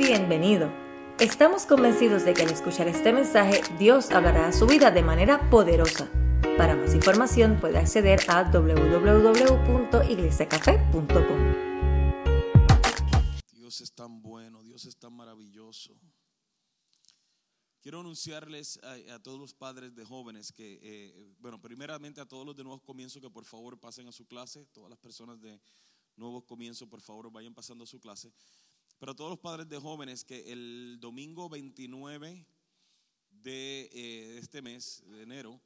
Bienvenido. Estamos convencidos de que al escuchar este mensaje Dios hablará a su vida de manera poderosa. Para más información puede acceder a www.iglesiacafé.com. Dios es tan bueno, Dios es tan maravilloso. Quiero anunciarles a, todos los padres de jóvenes que, eh, bueno, primeramente a todos los de nuevos comienzos que por favor pasen a su clase, todas las personas de nuevos comienzos por favor vayan pasando a su clase, pero todos los padres de jóvenes que el domingo 29 de eh, este mes, de enero,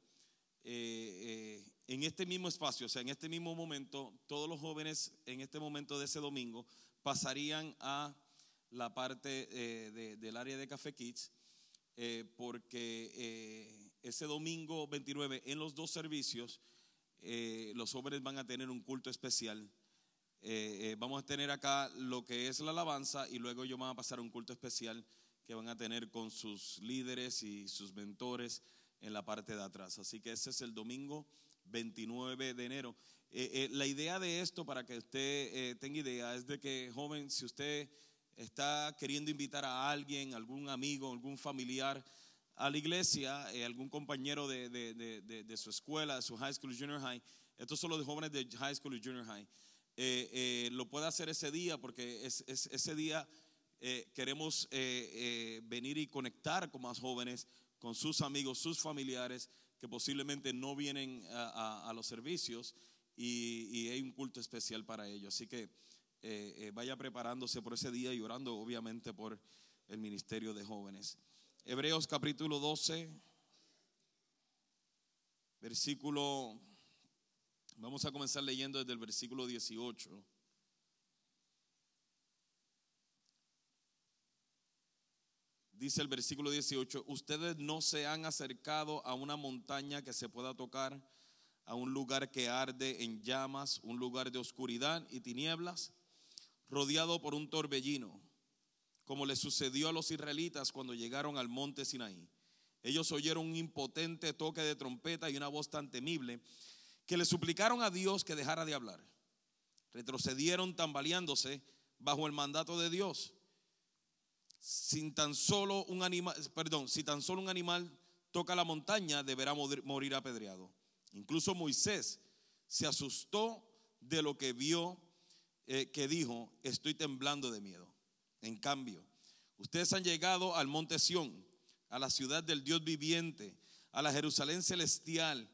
eh, eh, en este mismo espacio, o sea, en este mismo momento, todos los jóvenes en este momento de ese domingo pasarían a la parte eh, de- del área de Café Kids, eh, porque eh, ese domingo 29 en los dos servicios, los jóvenes van a tener un culto especial. Eh, eh, vamos a tener acá lo que es la alabanza y luego ellos van a pasar un culto especial que van a tener con sus líderes y sus mentores en la parte de atrás. Así que ese es el domingo 29 de enero. Eh, la idea de esto, para que usted tenga idea, es de que, joven, si usted está queriendo invitar a alguien, algún amigo, algún familiar a la iglesia, algún compañero de, su escuela, de su high school junior high, estos son los jóvenes de high school y junior high, eh, eh, lo puede hacer ese día porque es, es- ese día eh, queremos venir y conectar con más jóvenes, con sus amigos, sus familiares que posiblemente no vienen a, los servicios y, hay un culto especial para ellos. Así que vaya preparándose por ese día y orando obviamente por el ministerio de jóvenes. Hebreos capítulo 12, versículo, vamos a comenzar leyendo desde el versículo 18. Dice el versículo 18, ustedes no se han acercado a una montaña que se pueda tocar, a un lugar que arde en llamas, un lugar de oscuridad y tinieblas, rodeado por un torbellino, como le sucedió a los israelitas cuando llegaron al monte Sinaí. Ellos oyeron un impotente toque de trompeta y una voz tan temible que le suplicaron a Dios que dejara de hablar. Retrocedieron tambaleándose bajo el mandato de Dios sin tan solo un animal, perdón, si tan solo un animal toca la montaña, deberá morir- apedreado. Incluso Moisés se asustó de lo que vio, eh, que dijo, estoy temblando de miedo. En cambio, ustedes han llegado al monte Sión, a la ciudad del Dios viviente, a la Jerusalén celestial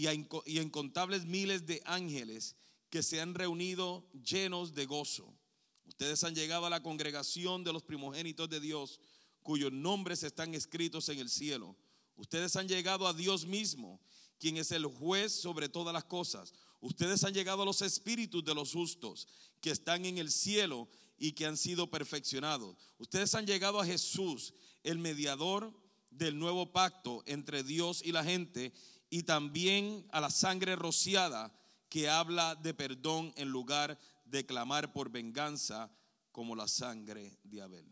y a, incontables miles de ángeles que se han reunido llenos de gozo. Ustedes han llegado a la congregación de los primogénitos de Dios, cuyos nombres están escritos en el cielo. Ustedes han llegado a Dios mismo, quien es el juez sobre todas las cosas. Ustedes han llegado a los espíritus de los justos, que están en el cielo y que han sido perfeccionados. Ustedes han llegado a Jesús, el mediador del nuevo pacto entre Dios y la gente, y también a la sangre rociada que habla de perdón en lugar de clamar por venganza como la sangre de Abel.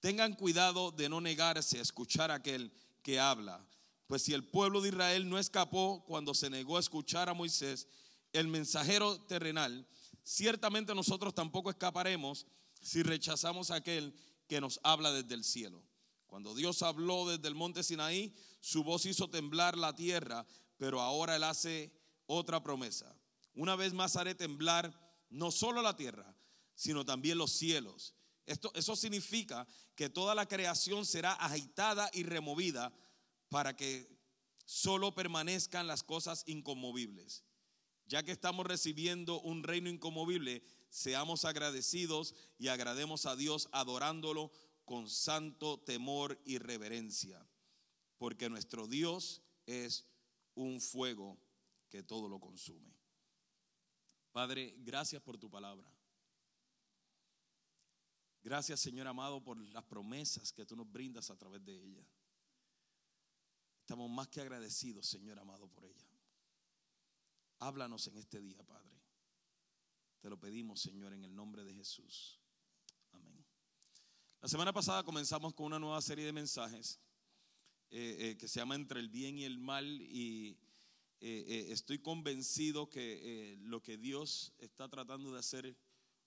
Tengan cuidado de no negarse a escuchar a aquel que habla, pues si el pueblo de Israel no escapó cuando se negó a escuchar a Moisés, el mensajero terrenal, ciertamente nosotros tampoco escaparemos si rechazamos a aquel que nos habla desde el cielo. Cuando Dios habló desde el monte Sinaí, su voz hizo temblar la tierra, pero ahora Él hace otra promesa. Una vez más haré temblar no solo la tierra, sino también los cielos. Esto, eso significa que toda la creación será agitada y removida para que solo permanezcan las cosas inconmovibles. Ya que estamos recibiendo un reino inconmovible, seamos agradecidos y agrademos a Dios adorándolo con santo temor y reverencia, porque nuestro Dios es un fuego que todo lo consume. Padre, gracias por tu palabra. Gracias, Señor amado, por las promesas que tú nos brindas a través de ella. Estamos más que agradecidos, Señor amado, por ella. Háblanos en este día, Padre. Te lo pedimos, Señor, en el nombre de Jesús. Amén. La semana pasada comenzamos con una nueva serie de mensajes eh, eh, que se llama Entre el bien y el mal y eh, estoy convencido que lo que Dios está tratando de hacer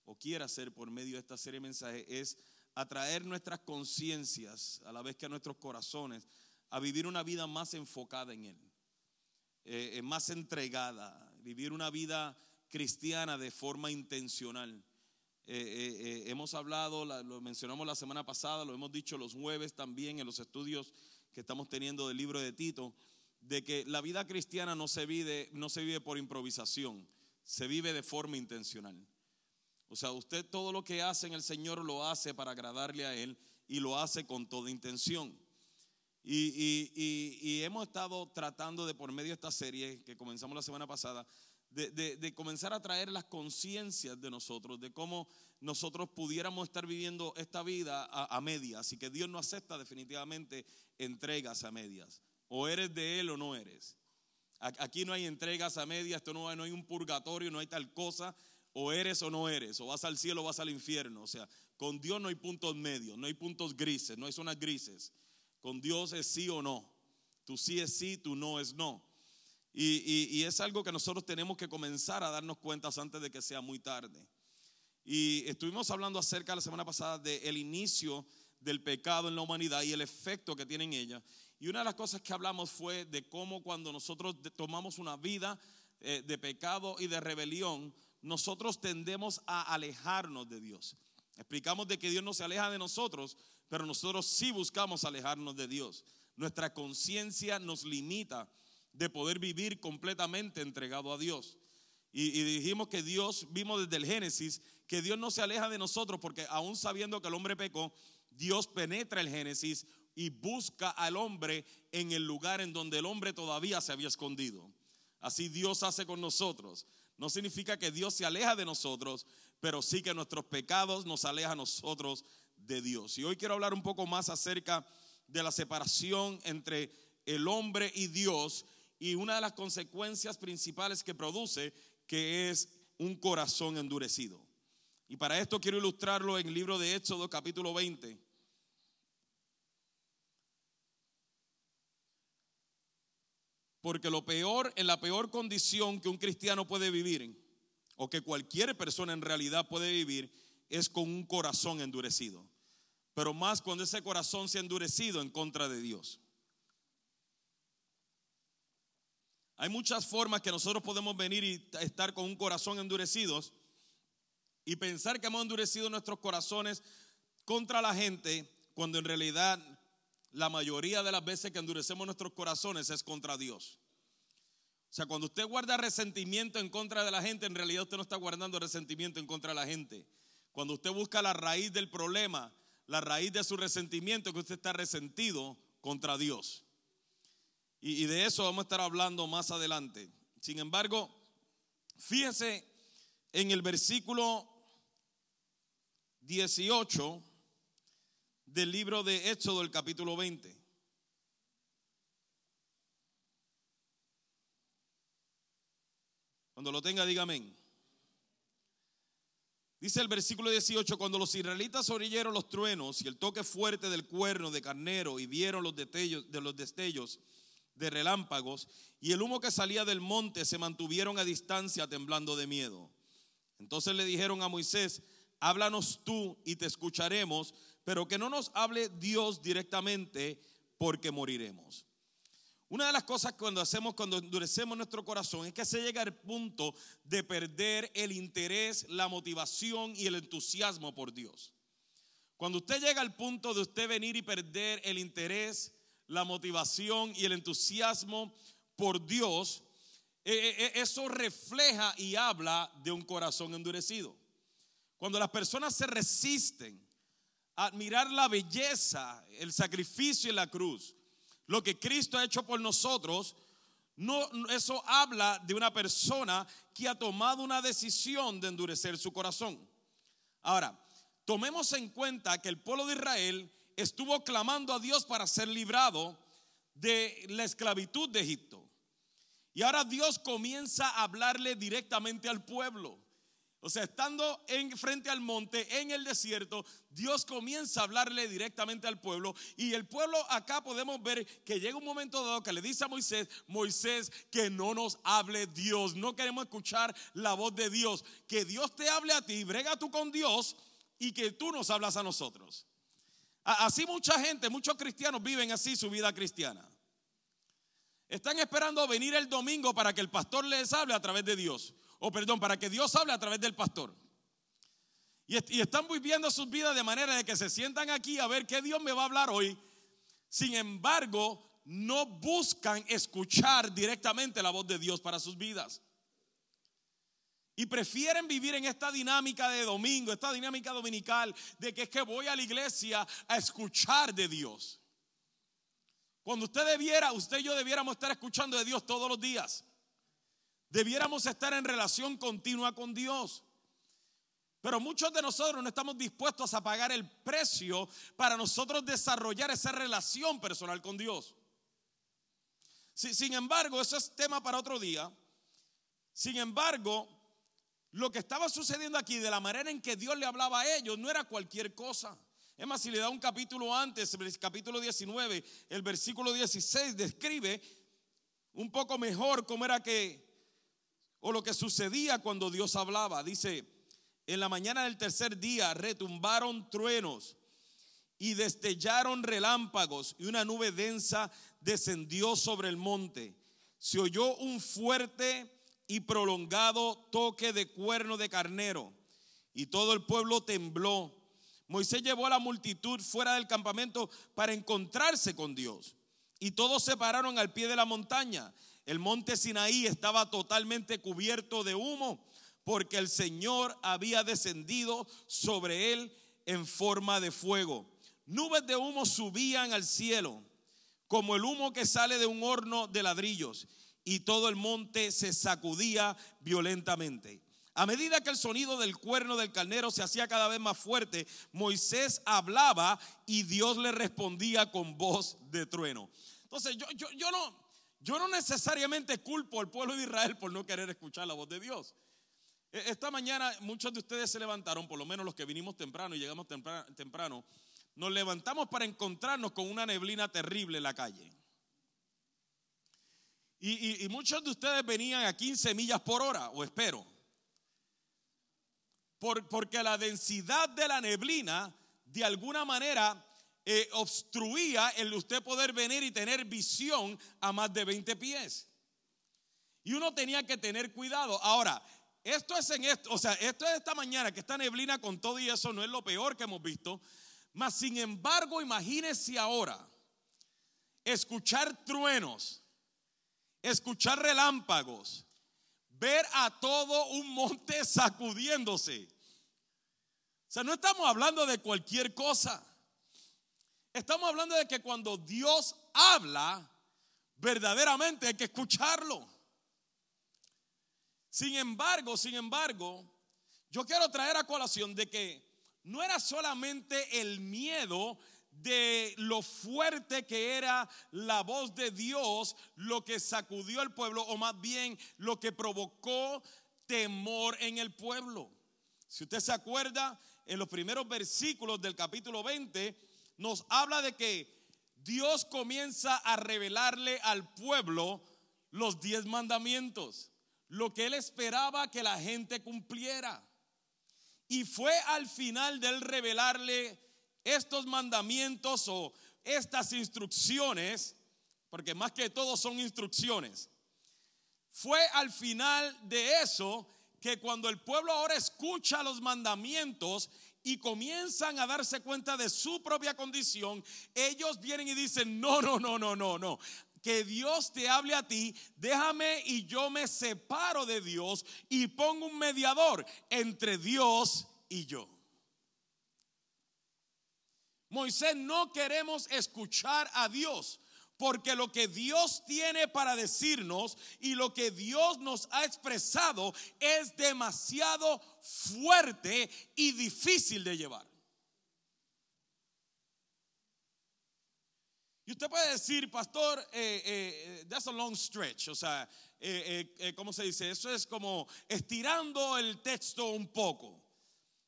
o quiere hacer por medio de esta serie de mensajes es atraer nuestras conciencias, a la vez que a nuestros corazones, a vivir una vida más enfocada en Él, más entregada, vivir una vida cristiana de forma intencional. Hemos hablado, lo mencionamos la semana pasada, lo hemos dicho los jueves también en los estudios que estamos teniendo del libro de Tito, de que la vida cristiana no se vive, no se vive por improvisación, se vive de forma intencional. O sea, usted todo lo que hace en el Señor lo hace para agradarle a Él y lo hace con toda intención. Y, hemos estado tratando de, por medio de esta serie que comenzamos la semana pasada, de, comenzar a traer las conciencias de nosotros, de cómo nosotros pudiéramos estar viviendo esta vida a, a medias y que Dios no acepta definitivamente entregas a medias. O eres de Él o no eres. Aquí no hay entregas a medias, esto no, no hay un purgatorio, no hay tal cosa o eres o no eres, o vas al cielo o vas al infierno. O sea, con Dios no hay puntos medios, no hay puntos grises, no hay zonas grises. Con Dios es sí o no. Tú sí es sí, tú no es no. Y, es algo que nosotros tenemos que comenzar a darnos cuenta antes de que sea muy tarde. Y estuvimos hablando acerca la semana pasada del inicio del pecado en la humanidad y el efecto que tiene en ella. Y una de las cosas que hablamos fue de cómo cuando nosotros tomamos una vida eh, de pecado y de rebelión, nosotros tendemos a alejarnos de Dios. Explicamos de que Dios no se aleja de nosotros, pero nosotros sí buscamos alejarnos de Dios. Nuestra conciencia nos limita de poder vivir completamente entregado a Dios. Y, dijimos que Dios, vimos desde el Génesis, que Dios no se aleja de nosotros porque aún sabiendo que el hombre pecó, Dios penetra el Génesis y busca al hombre en el lugar en donde el hombre todavía se había escondido. Así Dios hace con nosotros. No significa que Dios se aleja de nosotros, pero sí que nuestros pecados nos alejan a nosotros de Dios. Y hoy quiero hablar un poco más acerca de la separación entre el hombre y Dios y una de las consecuencias principales que produce, que es un corazón endurecido. Y para esto quiero ilustrarlo en el libro de Éxodo capítulo 20. Porque lo peor, en la peor condición que un cristiano puede vivir, o que cualquier persona en realidad puede vivir, es con un corazón endurecido. Pero más cuando ese corazón se ha endurecido en contra de Dios. Hay muchas formas que nosotros podemos venir y estar con un corazón endurecido y pensar que hemos endurecido nuestros corazones contra la gente, cuando en realidad la mayoría de las veces que endurecemos nuestros corazones es contra Dios. O sea, cuando usted guarda resentimiento en contra de la gente, en realidad usted no está guardando resentimiento en contra de la gente. Cuando usted busca la raíz del problema, la raíz de su resentimiento, que usted está resentido contra Dios. Y, de eso vamos a estar hablando más adelante. Sin embargo, fíjese en el versículo 18 del libro de Éxodo, del capítulo 20. Cuando lo tenga, diga. Dice el versículo 18, cuando los israelitas oyeron los truenos y el toque fuerte del cuerno de carnero y vieron los destellos, de los destellos de relámpagos y el humo que salía del monte, se mantuvieron a distancia temblando de miedo. Entonces le dijeron a Moisés, háblanos tú y te escucharemos, pero que no nos hable Dios directamente porque moriremos. Una de las cosas cuando hacemos, cuando endurecemos nuestro corazón, es que se llega al punto de perder el interés, la motivación y el entusiasmo por Dios. Cuando usted llega al punto de usted venir y perder el interés, la motivación y el entusiasmo por Dios, eh, eh, eh, eso refleja y habla de un corazón endurecido. Cuando las personas se resisten a admirar la belleza, el sacrificio y la cruz, lo que Cristo ha hecho por nosotros, no, eso habla de una persona que ha tomado una decisión de endurecer su corazón. Ahora, tomemos en cuenta que el pueblo de Israel estuvo clamando a Dios para ser librado de la esclavitud de Egipto. Y ahora Dios comienza a hablarle directamente al pueblo. O sea, estando en, frente al monte, en el desierto, Dios comienza a hablarle directamente al pueblo. Y el pueblo acá podemos ver que llega un momento dado que le dice a Moisés, Moisés, que no nos hable Dios. No queremos escuchar la voz de Dios. Que Dios te hable a ti, brega tú con Dios y que tú nos hablas a nosotros. Así mucha gente, muchos cristianos viven así su vida cristiana. Están esperando venir el domingo para que el pastor les hable a través de Dios o perdón, para que Dios hable a través del pastor. Y, están viviendo sus vidas de manera de que se sientan aquí a ver qué Dios me va a hablar hoy. Sin embargo, no buscan escuchar directamente la voz de Dios para sus vidas. Y prefieren vivir en esta dinámica de domingo, esta dinámica dominical, de que es que voy a la iglesia a escuchar de Dios. Cuando usted debiera, usted y yo debiéramos estar escuchando de Dios todos los días. Debiéramos estar en relación continua con Dios. Pero muchos de nosotros no estamos dispuestos a pagar el precio para nosotros desarrollar esa relación personal con Dios. Sin embargo, eso es tema para otro día. Sin embargo, lo que estaba sucediendo aquí, de la manera en que Dios le hablaba a ellos, no era cualquier cosa. Es más, si le da un capítulo antes, el capítulo 19, el versículo 16 describe un poco mejor cómo era que o lo que sucedía cuando Dios hablaba. Dice, en la mañana del tercer día retumbaron truenos y destellaron relámpagos y una nube densa descendió sobre el monte. Se oyó un fuerte y prolongado toque de cuerno de carnero y todo el pueblo tembló. Moisés llevó a la multitud fuera del campamento para encontrarse con Dios y todos se pararon al pie de la montaña el monte Sinaí estaba totalmente cubierto de humo porque el Señor había descendido sobre él en forma de fuego. Nubes de humo subían al cielo como el humo que sale de un horno de ladrillos y todo el monte se sacudía violentamente. A medida que el sonido del cuerno del carnero se hacía cada vez más fuerte, Moisés hablaba y Dios le respondía con voz de trueno. Entonces yo, yo, yo no, yo no necesariamente culpo al pueblo de Israel por no querer escuchar la voz de Dios. E, esta mañana muchos de ustedes se levantaron, por lo menos los que vinimos temprano y llegamos temprano, nos levantamos para encontrarnos con una neblina terrible en la calle. Y, muchos de ustedes venían a 15 millas por hora, o espero. porque la densidad de la neblina, de alguna manera, eh, obstruía el usted poder venir y tener visión a más de 20 pies. Y uno tenía que tener cuidado. Ahora, esto es en esto, o sea, esto es esta mañana que esta neblina con todo y eso no es lo peor que hemos visto. Mas sin embargo, imagínese ahora escuchar truenos, escuchar relámpagos, ver a todo un monte sacudiéndose. O sea, no estamos hablando de cualquier cosa. Estamos hablando de que cuando Dios habla, verdaderamente hay que escucharlo. Sin embargo, sin embargo, yo quiero traer a colación de que no era solamente el miedo de lo fuerte que era la voz de Dios lo que sacudió al pueblo, o más bien lo que provocó temor en el pueblo. Si usted se acuerda, en los primeros versículos del capítulo 20, nos habla de que Dios comienza a revelarle al pueblo los diez mandamientos, lo que él esperaba que la gente cumpliera. Y fue al final de él revelarle estos mandamientos o estas instrucciones, porque más que todo son instrucciones. Fue al final de eso que cuando el pueblo ahora escucha los mandamientos y comienzan a darse cuenta de su propia condición, ellos vienen y dicen, no, no, no, no, no, no. Que Dios te hable a ti, déjame y yo me separo de Dios y pongo un mediador entre Dios y yo. Moisés, no queremos escuchar a Dios. Porque lo que Dios tiene para decirnos y lo que Dios nos ha expresado es demasiado fuerte y difícil de llevar. Y usted puede decir, pastor, eh, eh, that's a long stretch. O sea, eh, ¿cómo se dice? Eso es como estirando el texto un poco.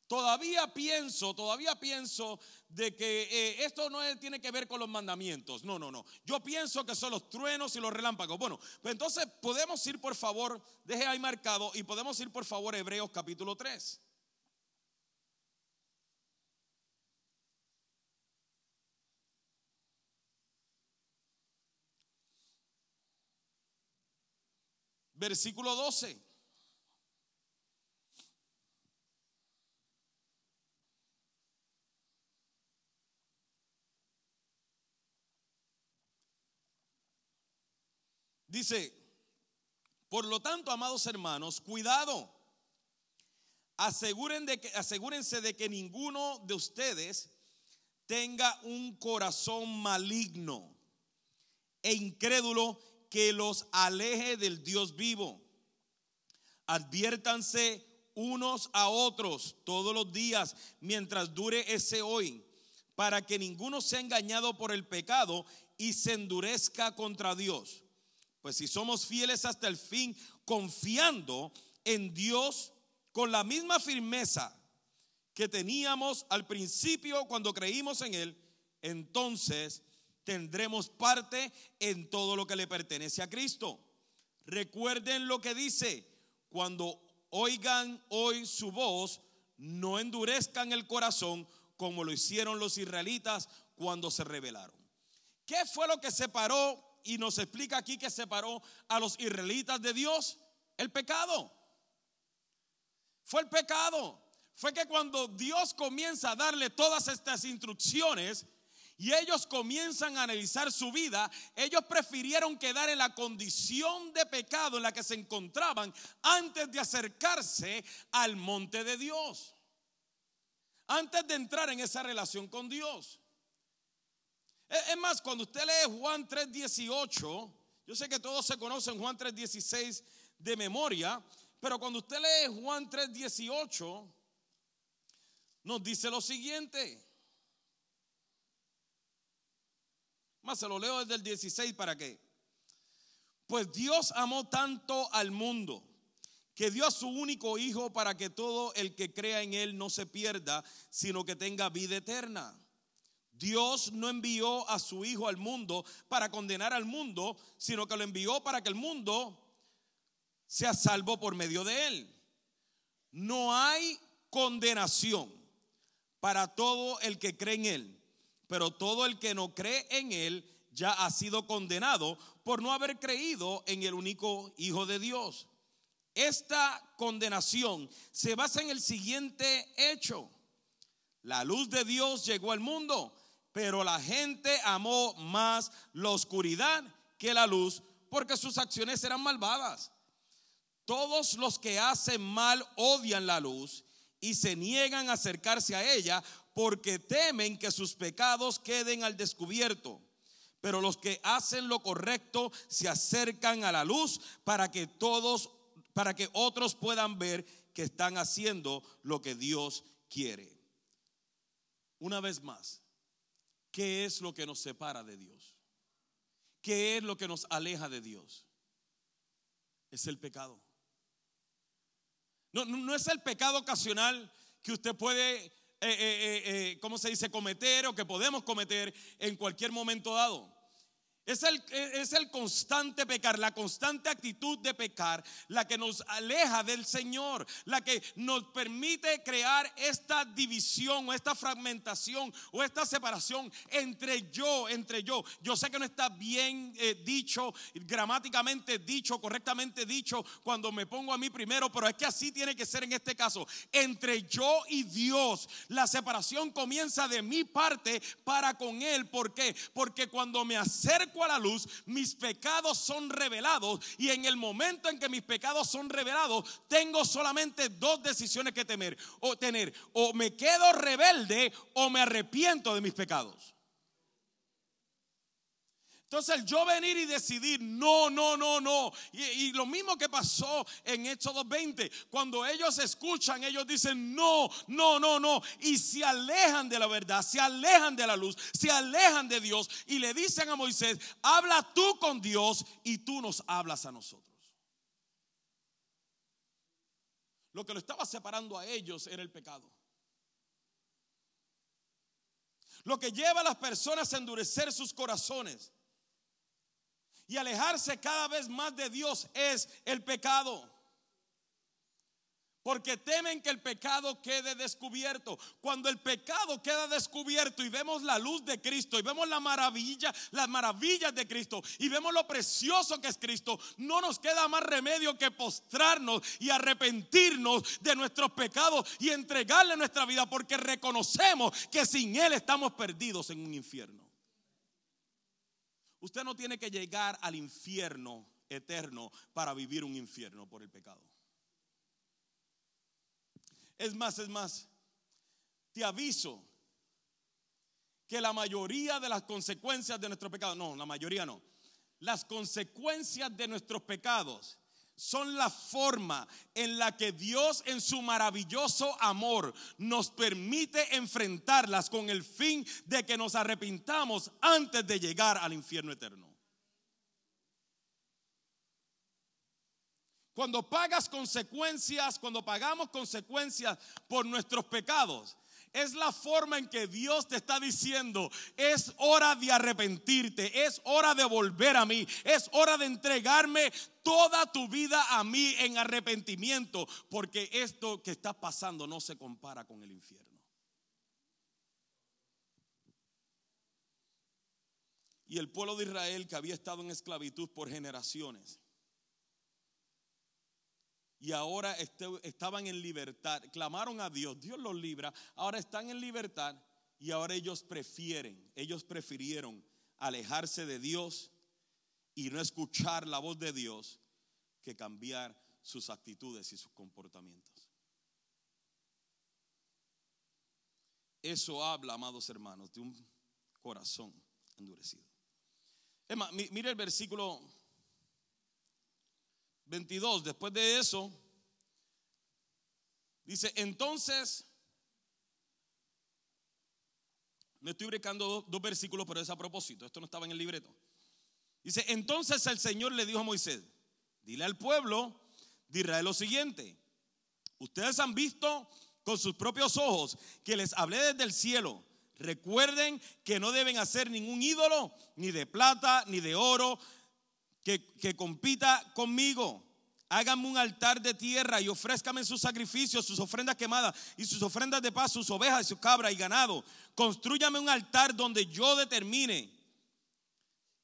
Todavía pienso, todavía pienso de que esto no tiene que ver con los mandamientos. No, no, no. Yo pienso que son los truenos y los relámpagos. Bueno, pues entonces podemos ir por favor, deje ahí marcado y podemos ir por favor a Hebreos capítulo 3. versículo 12. Dice, por lo tanto, amados hermanos, cuidado. Aseguren de que, asegúrense de que ninguno de ustedes tenga un corazón maligno e incrédulo que los aleje del Dios vivo. Adviértanse unos a otros todos los días mientras dure ese hoy, para que ninguno sea engañado por el pecado y se endurezca contra Dios. Pues si somos fieles hasta el fin, confiando en Dios con la misma firmeza que teníamos al principio cuando creímos en Él, entonces tendremos parte en todo lo que le pertenece a Cristo. Recuerden lo que dice, cuando oigan hoy su voz, no endurezcan el corazón como lo hicieron los israelitas cuando se rebelaron. ¿Qué fue lo que separó y nos explica aquí que separó a los israelitas de Dios? El pecado. Fue el pecado. Fue que cuando Dios comienza a darle todas estas instrucciones, y ellos comienzan a analizar su vida, ellos prefirieron quedar en la condición de pecado en la que se encontraban antes de acercarse al monte de Dios. Antes de entrar en esa relación con Dios. Es más, cuando usted lee Juan 3:18, yo sé que todos se conocen Juan 3:16 de memoria, pero cuando usted lee Juan 3:18, nos dice lo siguiente. Más se lo leo desde el 16 para qué. Pues Dios amó tanto al mundo que dio a su único hijo para que todo el que crea en él no se pierda, sino que tenga vida eterna. Dios no envió a su hijo al mundo para condenar al mundo, sino que lo envió para que el mundo sea salvo por medio de él. No hay condenación para todo el que cree en él pero todo el que no cree en Él ya ha sido condenado por no haber creído en el único Hijo de Dios. Esta condenación se basa en el siguiente hecho. La luz de Dios llegó al mundo, pero la gente amó más la oscuridad que la luz porque sus acciones eran malvadas. Todos los que hacen mal odian la luz y se niegan a acercarse a ella porque temen que sus pecados queden al descubierto. Pero los que hacen lo correcto se acercan a la luz para que todos, para que otros puedan ver que están haciendo lo que Dios quiere. Una vez más, ¿qué es lo que nos separa de Dios? ¿Qué es lo que nos aleja de Dios? Es el pecado. No, es el pecado ocasional que usted puede eh, eh, eh, ¿cómo se dice?, cometer o que podemos cometer en cualquier momento dado. Es el, es el constante pecar, la constante actitud de pecar, la que nos aleja del Señor, la que nos permite crear esta división o esta fragmentación o esta separación entre yo, entre yo. Yo sé que no está bien eh, dicho, gramáticamente dicho, correctamente dicho cuando me pongo a mí primero, pero es que así tiene que ser en este caso. Entre yo y Dios, la separación comienza de mi parte para con Él. ¿Por qué? Porque cuando me acerco a la luz, mis pecados son revelados y en el momento en que mis pecados son revelados, tengo solamente dos decisiones que temer o tener, o me quedo rebelde o me arrepiento de mis pecados. Entonces el yo venir y decidir, no, no, no, no. Y, y lo mismo que pasó en Hechos 2.20, cuando ellos escuchan, ellos dicen, no, no, no, no. Y se alejan de la verdad, se alejan de la luz, se alejan de Dios y le dicen a Moisés, habla tú con Dios y tú nos hablas a nosotros. Lo que lo estaba separando a ellos era el pecado. Lo que lleva a las personas a endurecer sus corazones y alejarse cada vez más de Dios es el pecado. Porque temen que el pecado quede descubierto. Cuando el pecado queda descubierto y vemos la luz de Cristo y vemos la maravilla, las maravillas de Cristo y vemos lo precioso que es Cristo, no nos queda más remedio que postrarnos y arrepentirnos de nuestros pecados y entregarle nuestra vida porque reconocemos que sin Él estamos perdidos en un infierno. Usted no tiene que llegar al infierno eterno para vivir un infierno por el pecado. Es más, es más, te aviso que la mayoría de las consecuencias de nuestro pecado, no, la mayoría no, las consecuencias de nuestros pecados son la forma en la que Dios en su maravilloso amor nos permite enfrentarlas con el fin de que nos arrepintamos antes de llegar al infierno eterno. Cuando pagas consecuencias, cuando pagamos consecuencias por nuestros pecados, es la forma en que Dios te está diciendo, es hora de arrepentirte, es hora de volver a mí, es hora de entregarme toda tu vida a mí en arrepentimiento, porque esto que está pasando no se compara con el infierno. Y el pueblo de Israel que había estado en esclavitud por generaciones, y ahora este, estaban en libertad. Clamaron a Dios, Dios los libra. Ahora están en libertad y ahora ellos prefieren, ellos prefirieron alejarse de Dios y no escuchar la voz de Dios que cambiar sus actitudes y sus comportamientos. Eso habla, amados hermanos, de un corazón endurecido. Más, mire el versículo 22, después de eso, dice, entonces, me estoy brincando dos, versículos, pero es a propósito, esto no estaba en el libreto. Dice, entonces el Señor le dijo a Moisés, dile al pueblo de Israel lo siguiente, ustedes han visto con sus propios ojos que les hablé desde el cielo. Recuerden que no deben hacer ningún ídolo, ni de plata, ni de oro, que, compita conmigo. Háganme un altar de tierra y ofrézcame sus sacrificios, sus ofrendas quemadas y sus ofrendas de paz, sus ovejas, su cabra y ganado. Construyame un altar donde yo determine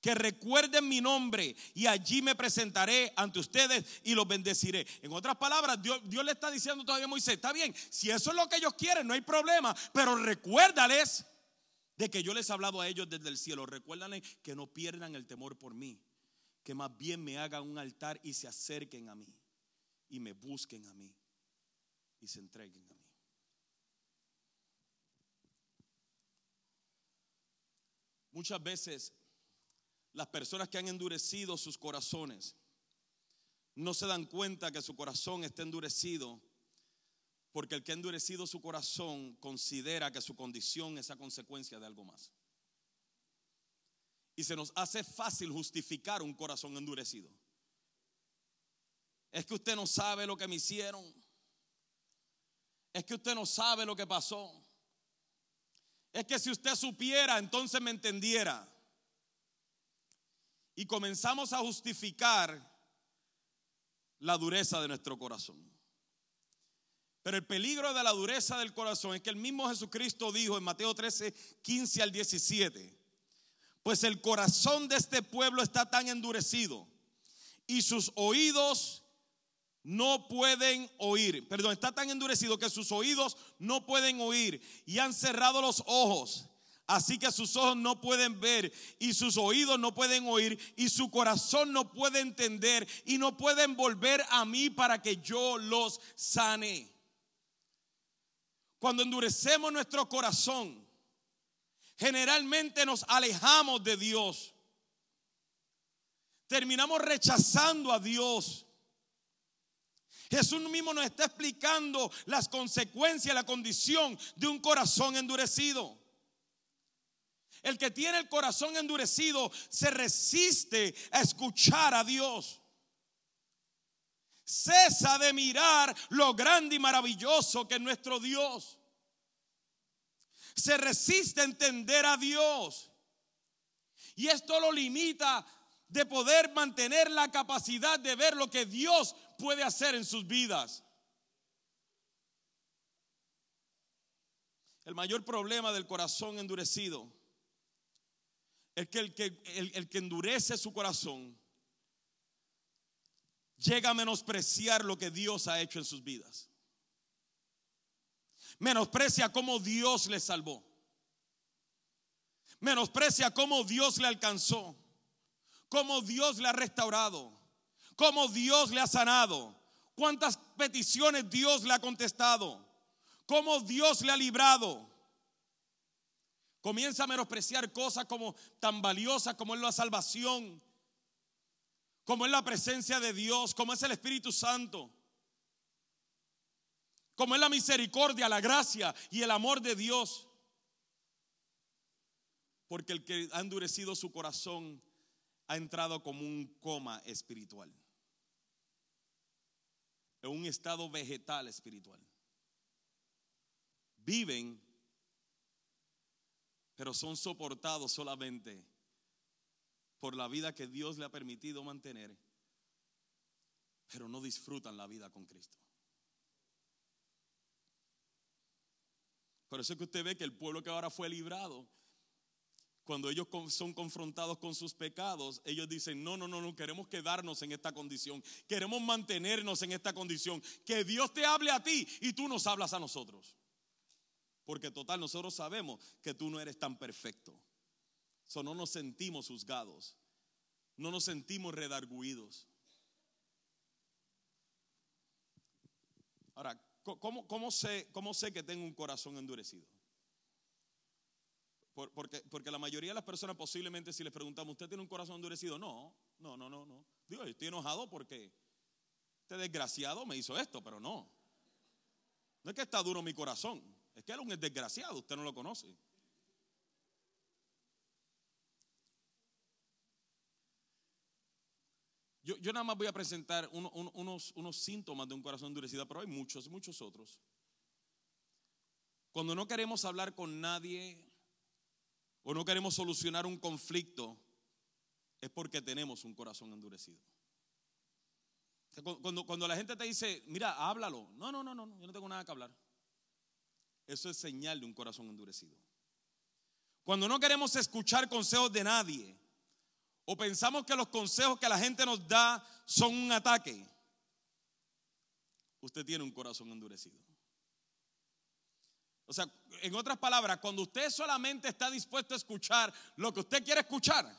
que recuerden mi nombre y allí me presentaré ante ustedes y los bendeciré. En otras palabras, Dios, Dios, le está diciendo todavía a Moisés, está bien, si eso es lo que ellos quieren, no hay problema, pero recuérdales de que yo les he hablado a ellos desde el cielo. Recuérdales que no pierdan el temor por mí que más bien me hagan un altar y se acerquen a mí y me busquen a mí y se entreguen a mí. Muchas veces las personas que han endurecido sus corazones no se dan cuenta que su corazón está endurecido porque el que ha endurecido su corazón considera que su condición es a consecuencia de algo más. Y se nos hace fácil justificar un corazón endurecido. Es que usted no sabe lo que me hicieron. Es que usted no sabe lo que pasó. Es que si usted supiera, entonces me entendiera. Y comenzamos a justificar la dureza de nuestro corazón. Pero el peligro de la dureza del corazón es que el mismo Jesucristo dijo en Mateo 13, 15 al 17 pues el corazón de este pueblo está tan endurecido y sus oídos no pueden oír. Perdón, está tan endurecido que sus oídos no pueden oír y han cerrado los ojos. Así que sus ojos no pueden ver y sus oídos no pueden oír y su corazón no puede entender y no pueden volver a mí para que yo los sane. Cuando endurecemos nuestro corazón, generalmente nos alejamos de Dios. terminamos rechazando a Dios. Jesús mismo nos está explicando las consecuencias, la condición de un corazón endurecido. El que tiene el corazón endurecido se resiste a escuchar a Dios. Cesa de mirar lo grande y maravilloso que es nuestro Dios. Se resiste a entender a Dios. Y esto lo limita de poder mantener la capacidad de ver lo que Dios puede hacer en sus vidas. El mayor problema del corazón endurecido es que el que, el, que endurece su corazón llega a menospreciar lo que Dios ha hecho en sus vidas. Menosprecia cómo Dios le salvó. Menosprecia cómo Dios le alcanzó. Cómo Dios le ha restaurado, cómo Dios le ha sanado, cuántas peticiones Dios le ha contestado, cómo Dios le ha librado. Comienza a menospreciar cosas como tan valiosas como es la salvación, como es la presencia de Dios, como es el Espíritu Santo, como es la misericordia, la gracia y el amor de Dios. Porque el que ha endurecido su corazón ha entrado como un coma espiritual, en un estado vegetal espiritual. Viven, pero son soportados solamente por la vida que Dios le ha permitido mantener, pero no disfrutan la vida con Cristo. Por eso es que usted ve que el pueblo que ahora fue librado cuando ellos son confrontados con sus pecados, ellos dicen, no, no, no, no, queremos quedarnos en esta condición, queremos mantenernos en esta condición, que Dios te hable a ti y tú nos hablas a nosotros. Porque total, nosotros sabemos que tú no eres tan perfecto. So, no nos sentimos juzgados, no nos sentimos redarguidos. Ahora, ¿cómo, cómo, sé, ¿cómo sé que tengo un corazón endurecido? porque, porque, la mayoría de las personas posiblemente si les preguntamos, ¿usted tiene un corazón endurecido? No, no, no, no, no. Digo, estoy enojado porque este desgraciado me hizo esto, pero no. No es que está duro mi corazón, es que él es un desgraciado, usted no lo conoce. Yo, nada más voy a presentar unos, unos síntomas de un corazón endurecido, pero hay muchos, muchos otros. Cuando no queremos hablar con nadie o no queremos solucionar un conflicto, es porque tenemos un corazón endurecido. Cuando, cuando la gente te dice, mira, háblalo. No, no, no, no, yo no tengo nada que hablar. Eso es señal de un corazón endurecido. Cuando no queremos escuchar consejos de nadie, o pensamos que los consejos que la gente nos da son un ataque, usted tiene un corazón endurecido. O sea, en otras palabras, cuando usted solamente está dispuesto a escuchar lo que usted quiere escuchar,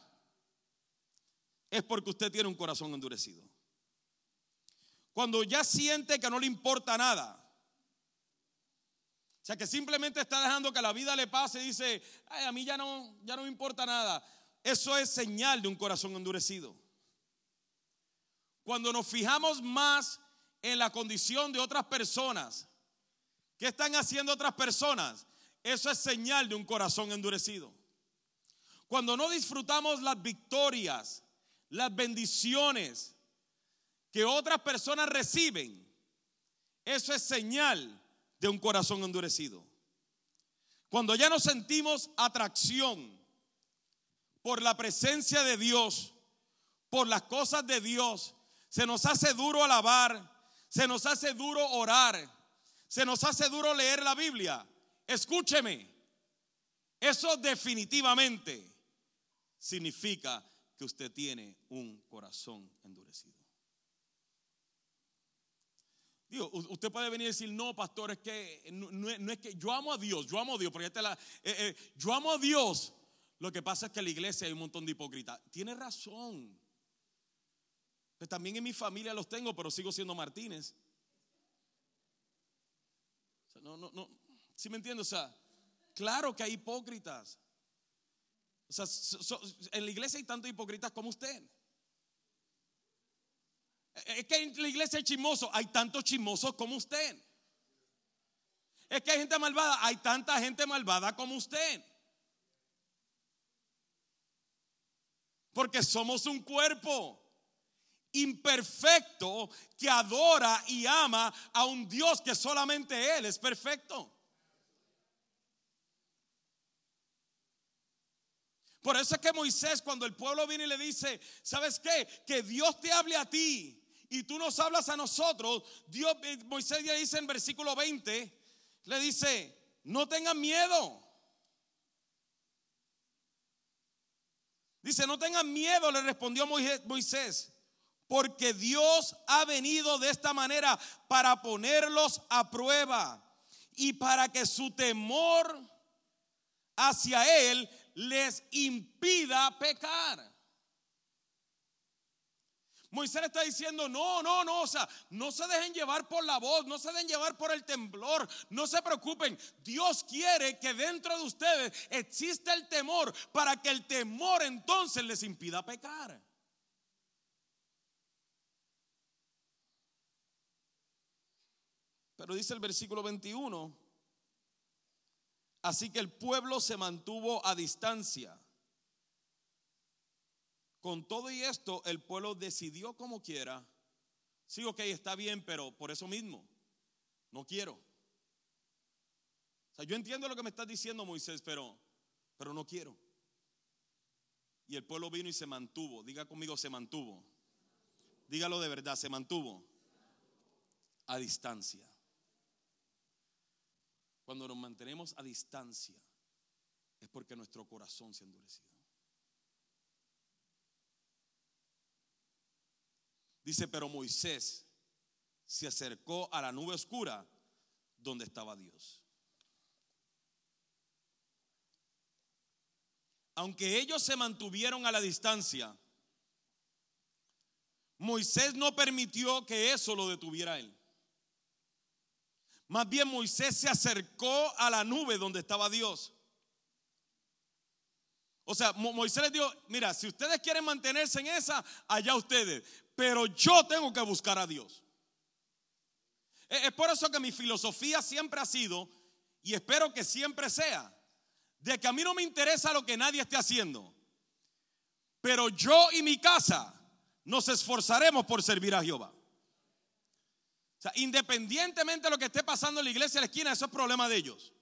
es porque usted tiene un corazón endurecido. Cuando ya siente que no le importa nada, o sea, que simplemente está dejando que la vida le pase y dice, ay, a mí ya no, ya no me importa nada. Eso es señal de un corazón endurecido. Cuando nos fijamos más en la condición de otras personas ¿Qué están haciendo otras personas? Eso es señal de un corazón endurecido. Cuando no disfrutamos las victorias, las bendiciones que otras personas reciben, eso es señal de un corazón endurecido. Cuando ya no sentimos atracción por la presencia de Dios, por las cosas de Dios, se nos hace duro alabar, se nos hace duro orar, se nos hace duro leer la Biblia. Escúcheme, eso definitivamente significa que usted tiene un corazón endurecido. Digo, usted puede venir y decir, no, pastor, es que no, es que yo amo a Dios, yo amo a Dios, porque la, eh, eh, yo amo a Dios. Lo que pasa es que en la iglesia hay un montón de hipócritas. Tiene razón. Pues también en mi familia los tengo, pero sigo siendo Martínez no, no, no. ¿Sí me entiende? O sea, claro que hay hipócritas. O sea, en la iglesia hay tantos hipócritas como usted. Es que en la iglesia hay chismosos, hay tantos chismosos como usted. Es que hay gente malvada, hay tanta gente malvada como usted. Porque somos un cuerpo imperfecto que adora y ama a un Dios que solamente Él es perfecto. Por eso es que Moisés, cuando el pueblo viene y le dice, ¿sabes qué? Que Dios te hable a ti y tú nos hablas a nosotros. Dios, eh, Moisés ya dice en versículo 20, le dice, no tengan miedo. Dice, no tengan miedo, le respondió Moisés, porque Dios ha venido de esta manera para ponerlos a prueba y para que su temor hacia Él les impida pecar. Moisés está diciendo, no, no, no, o sea, no se dejen llevar por la voz, no se dejen llevar por el temblor, no se preocupen. Dios quiere que dentro de ustedes exista el temor para que el temor entonces les impida pecar. Pero dice el versículo 21, así que el pueblo se mantuvo a distancia con todo y esto, el pueblo decidió como quiera. Sí, ok, está bien, pero por eso mismo, no quiero. O sea, yo entiendo lo que me estás diciendo, Moisés, pero, no quiero. Y el pueblo vino y se mantuvo. Diga conmigo, se mantuvo. Dígalo de verdad, se mantuvo a distancia. Cuando nos mantenemos a distancia es porque nuestro corazón se ha endurecido. Dice, pero Moisés se acercó a la nube oscura donde estaba Dios. Aunque ellos se mantuvieron a la distancia, Moisés no permitió que eso lo detuviera él. Más bien Moisés se acercó a la nube donde estaba Dios. O sea, Moisés les dijo, mira, si ustedes quieren mantenerse en esa, allá ustedes pero yo tengo que buscar a Dios. Es por eso que mi filosofía siempre ha sido, y espero que siempre sea, de que a mí no me interesa lo que nadie esté haciendo, pero yo y mi casa nos esforzaremos por servir a Jehová. O sea, independientemente de lo que esté pasando en la iglesia de la esquina, eso es problema de ellos.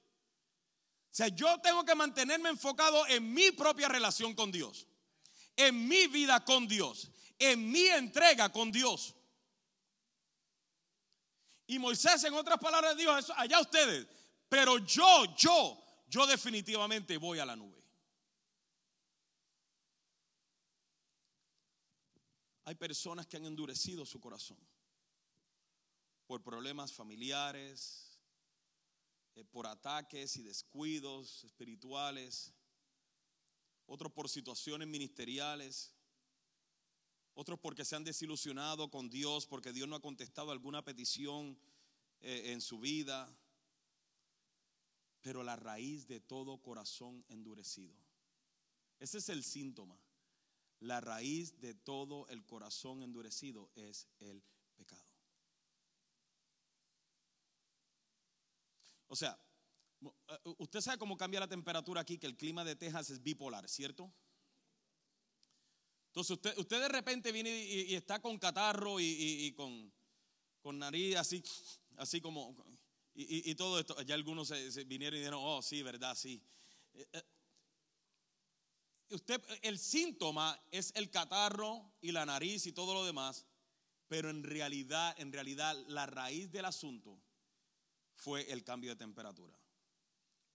O sea, yo tengo que mantenerme enfocado en mi propia relación con Dios, en mi vida con Dios, en mi entrega con Dios. Y Moisés, en otras palabras, dijo eso, allá ustedes, pero yo, yo, yo definitivamente voy a la nube. Hay personas que han endurecido su corazón por problemas familiares, eh, por ataques y descuidos espirituales, otros por situaciones ministeriales otros porque se han desilusionado con Dios, porque Dios no ha contestado alguna petición eh, en su vida. Pero la raíz de todo corazón endurecido. Ese es el síntoma. La raíz de todo el corazón endurecido es el pecado. O sea, eh, usted sabe cómo cambia la temperatura aquí, que el clima de Texas es bipolar, ¿cierto? Entonces usted, usted de repente viene y, está con catarro y, con, nariz así, así como, y, todo esto. Ya algunos se, vinieron y dijeron, oh, sí, verdad, sí. Eh, eh, usted, el síntoma es el catarro y la nariz y todo lo demás, pero en realidad, en realidad, la raíz del asunto fue el cambio de temperatura.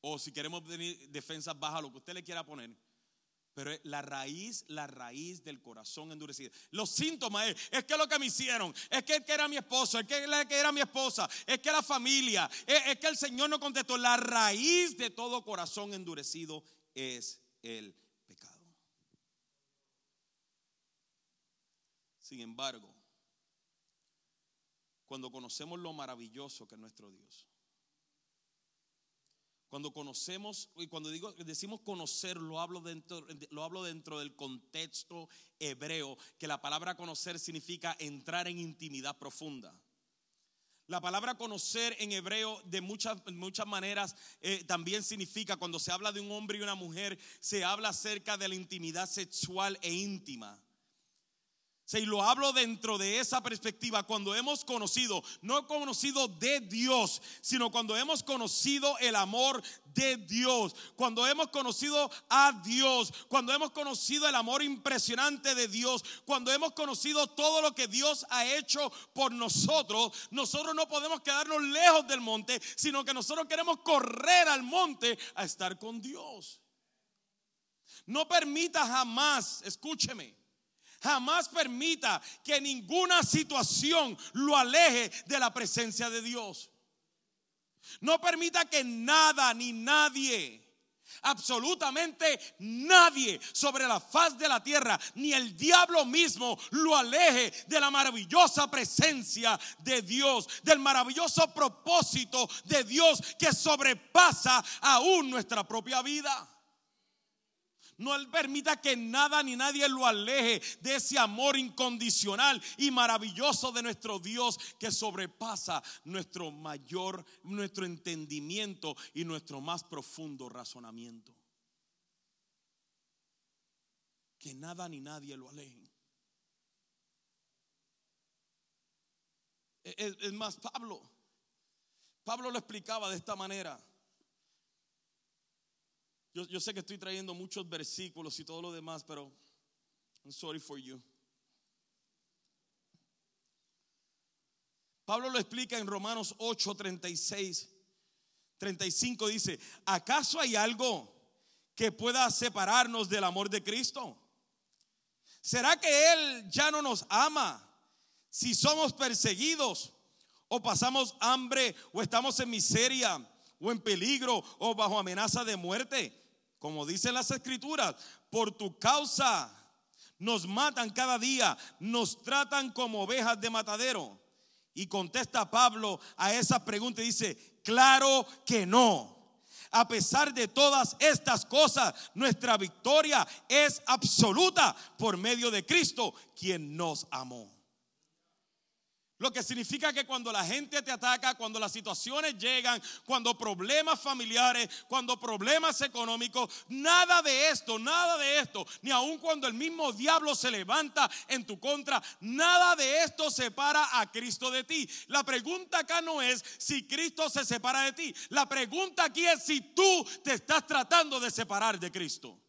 O si queremos tener defensas bajas, lo que usted le quiera poner, pero la raíz, la raíz del corazón endurecido. Los síntomas es, es que lo que me hicieron, es que, que era mi esposo, es que, que era mi esposa, es que la familia, es, es que el Señor no contestó. La raíz de todo corazón endurecido es el pecado. Sin embargo, cuando conocemos lo maravilloso que es nuestro Dios, Cuando conocemos, y cuando digo, decimos conocer, lo hablo, dentro, lo hablo dentro del contexto hebreo, que la palabra conocer significa entrar en intimidad profunda. La palabra conocer en hebreo de muchas, muchas maneras eh, también significa, cuando se habla de un hombre y una mujer, se habla acerca de la intimidad sexual e íntima. Y lo hablo dentro de esa perspectiva, cuando hemos conocido, no conocido de Dios, sino cuando hemos conocido el amor de Dios, cuando hemos conocido a Dios, cuando hemos conocido el amor impresionante de Dios, cuando hemos conocido todo lo que Dios ha hecho por nosotros, nosotros no podemos quedarnos lejos del monte, sino que nosotros queremos correr al monte a estar con Dios. No permita jamás, escúcheme Jamás permita que ninguna situación lo aleje de la presencia de Dios. No permita que nada ni nadie, absolutamente nadie sobre la faz de la tierra, ni el diablo mismo lo aleje de la maravillosa presencia de Dios, del maravilloso propósito de Dios que sobrepasa aún nuestra propia vida. No permita que nada ni nadie lo aleje de ese amor incondicional y maravilloso de nuestro Dios que sobrepasa nuestro mayor, nuestro entendimiento y nuestro más profundo razonamiento. Que nada ni nadie lo aleje. Es más, Pablo, Pablo lo explicaba de esta manera. Yo, sé que estoy trayendo muchos versículos y todo lo demás, pero I'm sorry for you. Pablo lo explica en Romanos 8, 36, 35 dice, ¿acaso hay algo que pueda separarnos del amor de Cristo? ¿Será que Él ya no nos ama si somos perseguidos o pasamos hambre o estamos en miseria o en peligro o bajo amenaza de muerte? Como dicen las escrituras, por tu causa nos matan cada día, nos tratan como ovejas de matadero. Y contesta Pablo a esa pregunta y dice, claro que no. A pesar de todas estas cosas, nuestra victoria es absoluta por medio de Cristo, quien nos amó. Lo que significa que cuando la gente te ataca, cuando las situaciones llegan, cuando problemas familiares, cuando problemas económicos, nada de esto, nada de esto, ni aun cuando el mismo diablo se levanta en tu contra, nada de esto separa a Cristo de ti. La pregunta acá no es si Cristo se separa de ti. La pregunta aquí es si tú te estás tratando de separar de Cristo.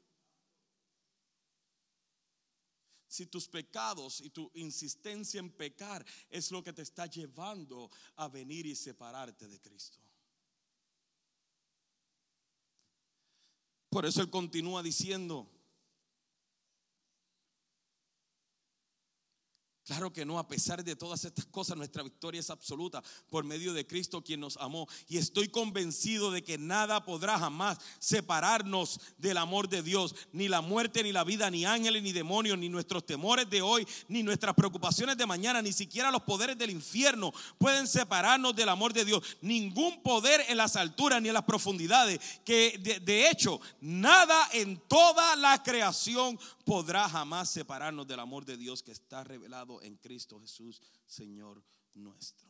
Si tus pecados y tu insistencia en pecar es lo que te está llevando a venir y separarte de Cristo. Por eso él continúa diciendo, Claro que no, a pesar de todas estas cosas, nuestra victoria es absoluta por medio de Cristo quien nos amó. Y estoy convencido de que nada podrá jamás separarnos del amor de Dios. Ni la muerte, ni la vida, ni ángeles, ni demonios, ni nuestros temores de hoy, ni nuestras preocupaciones de mañana, ni siquiera los poderes del infierno pueden separarnos del amor de Dios. Ningún poder en las alturas ni en las profundidades. Que de, de hecho, nada en toda la creación podrá jamás separarnos del amor de Dios que está revelado en Cristo Jesús, Señor nuestro.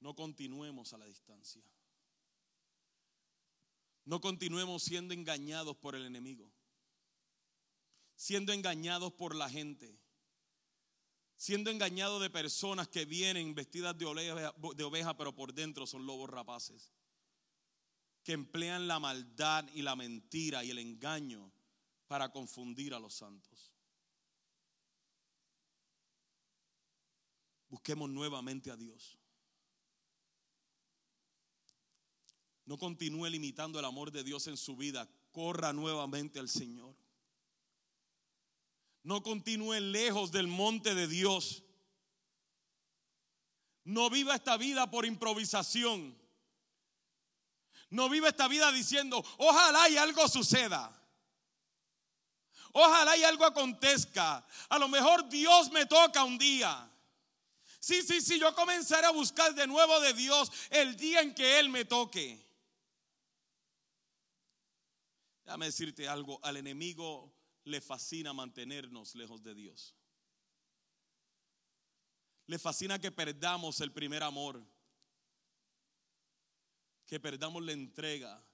No continuemos a la distancia. No continuemos siendo engañados por el enemigo, siendo engañados por la gente, siendo engañados de personas que vienen vestidas de oveja, de oveja pero por dentro son lobos rapaces que emplean la maldad y la mentira y el engaño para confundir a los santos. Busquemos nuevamente a Dios. No continúe limitando el amor de Dios en su vida. Corra nuevamente al Señor. No continúe lejos del monte de Dios. No viva esta vida por improvisación. No vive esta vida diciendo, ojalá y algo suceda. Ojalá y algo acontezca. A lo mejor Dios me toca un día. Sí, sí, sí, yo comenzaré a buscar de nuevo de Dios el día en que Él me toque. Déjame decirte algo, al enemigo le fascina mantenernos lejos de Dios. Le fascina que perdamos el primer amor, que perdamos la entrega,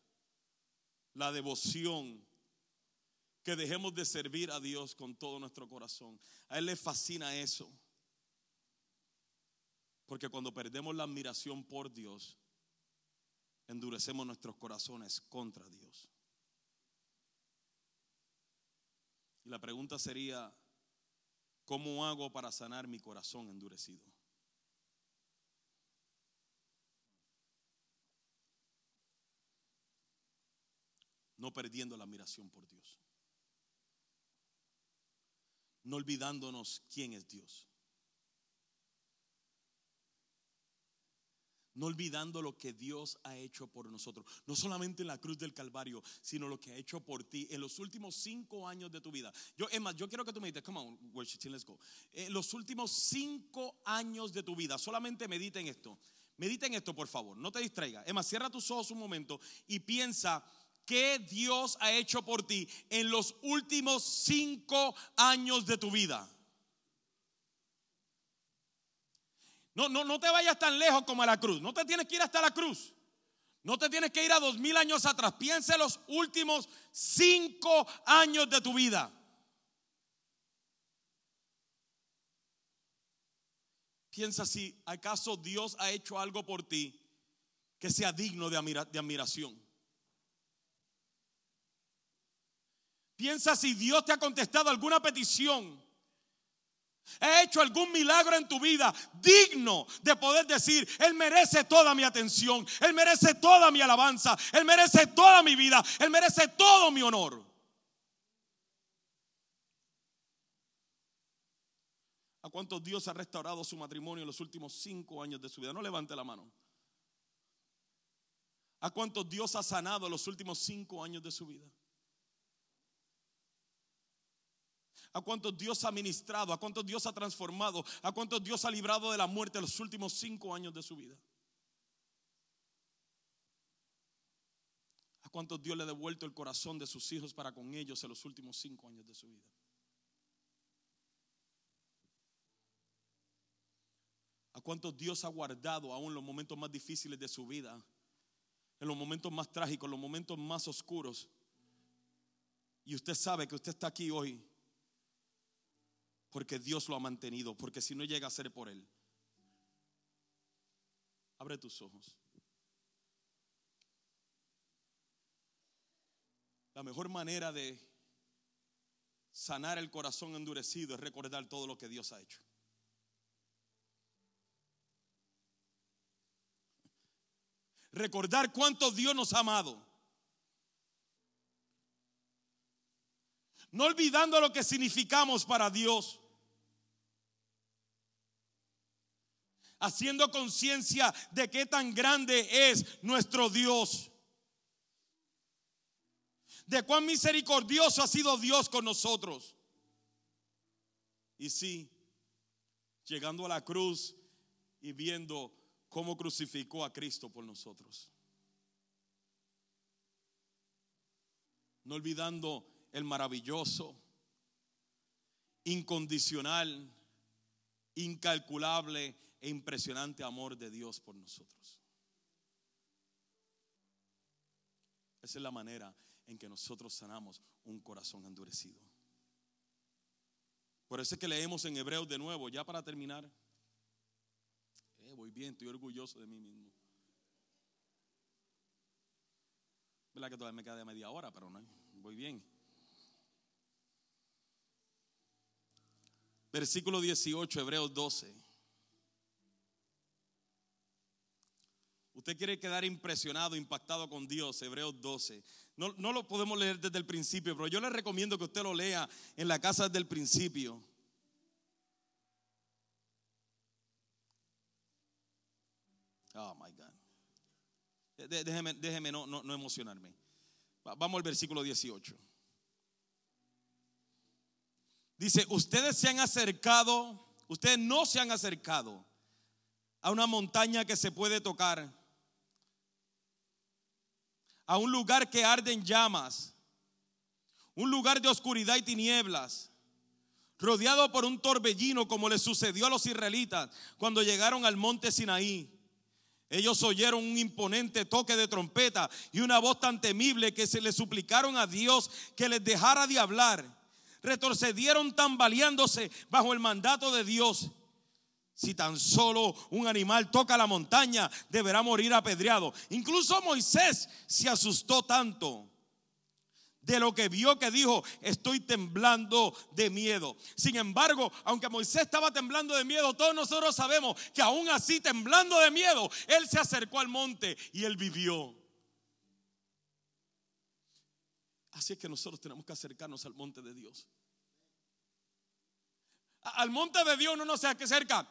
la devoción, que dejemos de servir a Dios con todo nuestro corazón. A Él le fascina eso. Porque cuando perdemos la admiración por Dios, endurecemos nuestros corazones contra Dios. Y la pregunta sería, ¿cómo hago para sanar mi corazón endurecido? No perdiendo la admiración por Dios. No olvidándonos quién es Dios. no olvidando lo que Dios ha hecho por nosotros, no solamente en la cruz del Calvario, sino lo que ha hecho por ti en los últimos cinco años de tu vida. Yo, Emma, yo quiero que tú medites, come on, let's go. En los últimos cinco años de tu vida, solamente mediten esto. Mediten esto, por favor, no te distraiga. Emma, cierra tus ojos un momento y piensa qué Dios ha hecho por ti en los últimos cinco años de tu vida. No, no, no te vayas tan lejos como a la cruz. No te tienes que ir hasta la cruz. No te tienes que ir a dos mil años atrás. Piensa en los últimos cinco años de tu vida. Piensa si acaso Dios ha hecho algo por ti que sea digno de, admiración. Piensa si Dios te ha contestado alguna petición He hecho algún milagro en tu vida digno de poder decir, Él merece toda mi atención, Él merece toda mi alabanza, Él merece toda mi vida, Él merece todo mi honor. ¿A cuántos Dios ha restaurado su matrimonio en los últimos cinco años de su vida? No levante la mano. ¿A cuántos Dios ha sanado en los últimos cinco años de su vida? A cuántos Dios ha ministrado, a cuántos Dios ha transformado, a cuántos Dios ha librado de la muerte en los últimos cinco años de su vida. A cuántos Dios le ha devuelto el corazón de sus hijos para con ellos en los últimos cinco años de su vida. A cuántos Dios ha guardado aún los momentos más difíciles de su vida, en los momentos más trágicos, en los momentos más oscuros. Y usted sabe que usted está aquí hoy porque Dios lo ha mantenido, porque si no llega a ser por Él. Abre tus ojos. La mejor manera de sanar el corazón endurecido es recordar todo lo que Dios ha hecho. Recordar cuánto Dios nos ha amado. No olvidando lo que significamos para Dios. Haciendo conciencia de qué tan grande es nuestro Dios. De cuán misericordioso ha sido Dios con nosotros. Y sí, llegando a la cruz y viendo cómo crucificó a Cristo por nosotros. No olvidando el maravilloso, incondicional, incalculable e impresionante amor de Dios por nosotros. Esa es la manera en que nosotros sanamos un corazón endurecido. Por eso es que leemos en Hebreos de nuevo, ya para terminar. Eh, voy bien, estoy orgulloso de mí mismo. ¿Verdad que todavía me queda media hora? Pero no, voy bien. Versículo 18, Hebreos 12. Usted quiere quedar impresionado, impactado con Dios, Hebreos 12. No, no, lo podemos leer desde el principio, pero yo le recomiendo que usted lo lea en la casa desde el principio. Oh my God. Déjeme, déjeme no, no, no emocionarme. Vamos al versículo 18. Dice, ustedes se han acercado, ustedes no se han acercado a una montaña que se puede tocar, a un lugar que arde en llamas, un lugar de oscuridad y tinieblas, rodeado por un torbellino como le sucedió a los israelitas cuando llegaron al monte Sinaí. Ellos oyeron un imponente toque de trompeta y una voz tan temible que se le suplicaron a Dios que les dejara de hablar. Retrocedieron tambaleándose bajo el mandato de Dios. Si tan solo un animal toca la montaña, deberá morir apedreado. Incluso Moisés se asustó tanto de lo que vio que dijo, estoy temblando de miedo. Sin embargo, aunque Moisés estaba temblando de miedo, todos nosotros sabemos que aún así temblando de miedo, él se acercó al monte y él vivió. Así es que nosotros tenemos que acercarnos al monte de Dios. Al monte de Dios no nos acerca.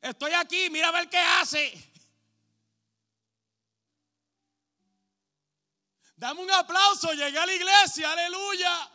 Estoy aquí, mira a ver qué hace. Dame un aplauso, llegué a la iglesia, aleluya.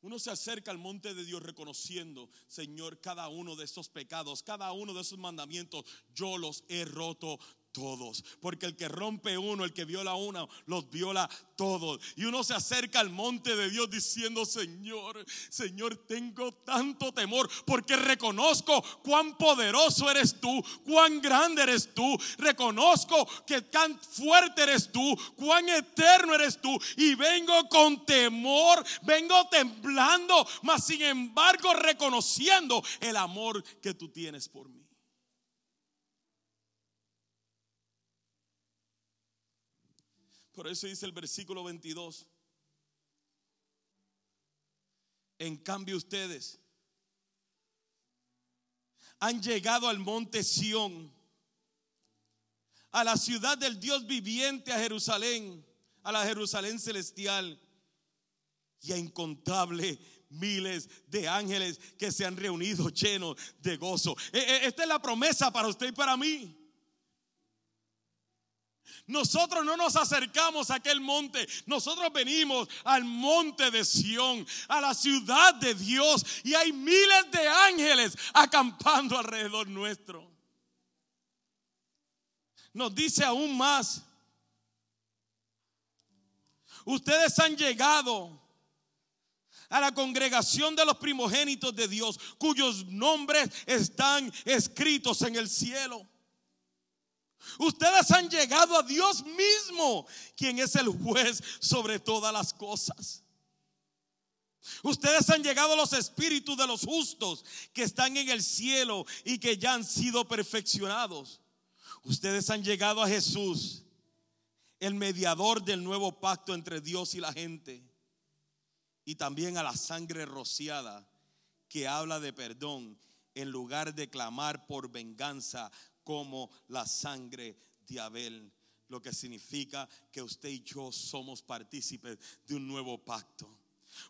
Uno se acerca al monte de Dios reconociendo, Señor, cada uno de esos pecados, cada uno de esos mandamientos, yo los he roto todos. Porque el que rompe uno, el que viola uno, los viola todos. Y uno se acerca al monte de Dios diciendo, Señor, Señor, tengo tanto temor porque reconozco cuán poderoso eres tú, cuán grande eres tú. Reconozco que tan fuerte eres tú, cuán eterno eres tú. Y vengo con temor, vengo temblando, mas sin embargo reconociendo el amor que tú tienes por mí. Por eso dice el versículo 22. En cambio ustedes han llegado al monte Sión, a la ciudad del Dios viviente, a Jerusalén, a la Jerusalén celestial y a incontables miles de ángeles que se han reunido llenos de gozo. E, e, esta es la promesa para usted y para mí. Nosotros no nos acercamos a aquel monte, nosotros venimos al monte de Sión, a la ciudad de Dios, y hay miles de ángeles acampando alrededor nuestro. Nos dice aún más, ustedes han llegado a la congregación de los primogénitos de Dios, cuyos nombres están escritos en el cielo. Ustedes han llegado a Dios mismo, quien es el juez sobre todas las cosas. Ustedes han llegado a los espíritus de los justos que están en el cielo y que ya han sido perfeccionados. Ustedes han llegado a Jesús, el mediador del nuevo pacto entre Dios y la gente. Y también a la sangre rociada que habla de perdón en lugar de clamar por venganza como la sangre de Abel, lo que significa que usted y yo somos partícipes de un nuevo pacto.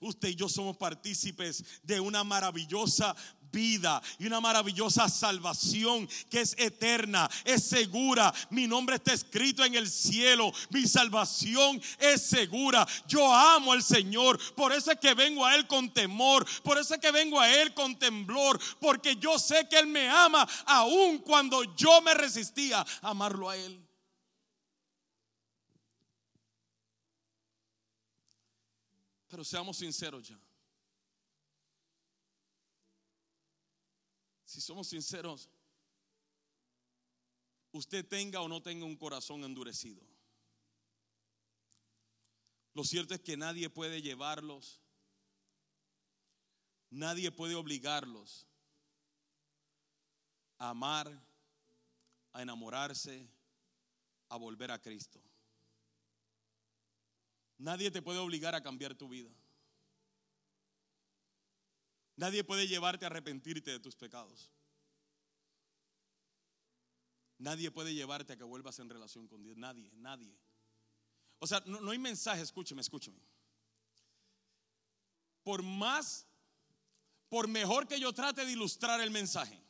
Usted y yo somos partícipes de una maravillosa vida y una maravillosa salvación que es eterna, es segura. Mi nombre está escrito en el cielo, mi salvación es segura. Yo amo al Señor, por eso es que vengo a Él con temor, por eso es que vengo a Él con temblor, porque yo sé que Él me ama aun cuando yo me resistía a amarlo a Él. Pero seamos sinceros ya. Si somos sinceros, usted tenga o no tenga un corazón endurecido. Lo cierto es que nadie puede llevarlos, nadie puede obligarlos a amar, a enamorarse, a volver a Cristo. Nadie te puede obligar a cambiar tu vida. Nadie puede llevarte a arrepentirte de tus pecados. Nadie puede llevarte a que vuelvas en relación con Dios. Nadie, nadie. O sea, no, hay mensaje, escúcheme, escúcheme. Por más, por mejor que yo trate de ilustrar el mensaje,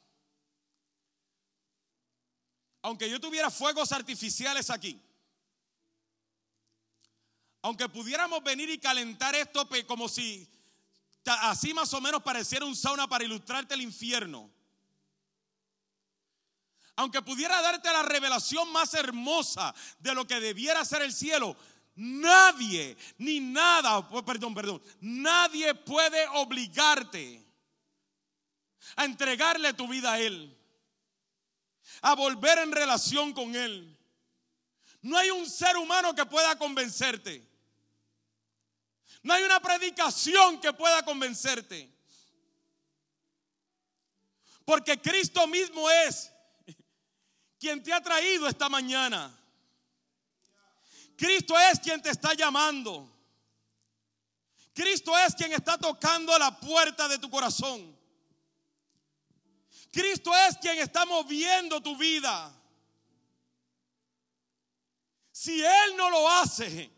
aunque yo tuviera fuegos artificiales aquí, aunque pudiéramos venir y calentar esto como si Así más o menos pareciera un sauna para ilustrarte el infierno. aunque pudiera darte la revelación más hermosa de lo que debiera ser el cielo, nadie ni nada, oh, perdón, perdón, nadie puede obligarte a entregarle tu vida a Él, a volver en relación con Él. No hay un ser humano que pueda convencerte. No hay una predicación que pueda convencerte. Porque Cristo mismo es quien te ha traído esta mañana. Cristo es quien te está llamando. Cristo es quien está tocando la puerta de tu corazón. Cristo es quien está moviendo tu vida. Si Él no lo hace,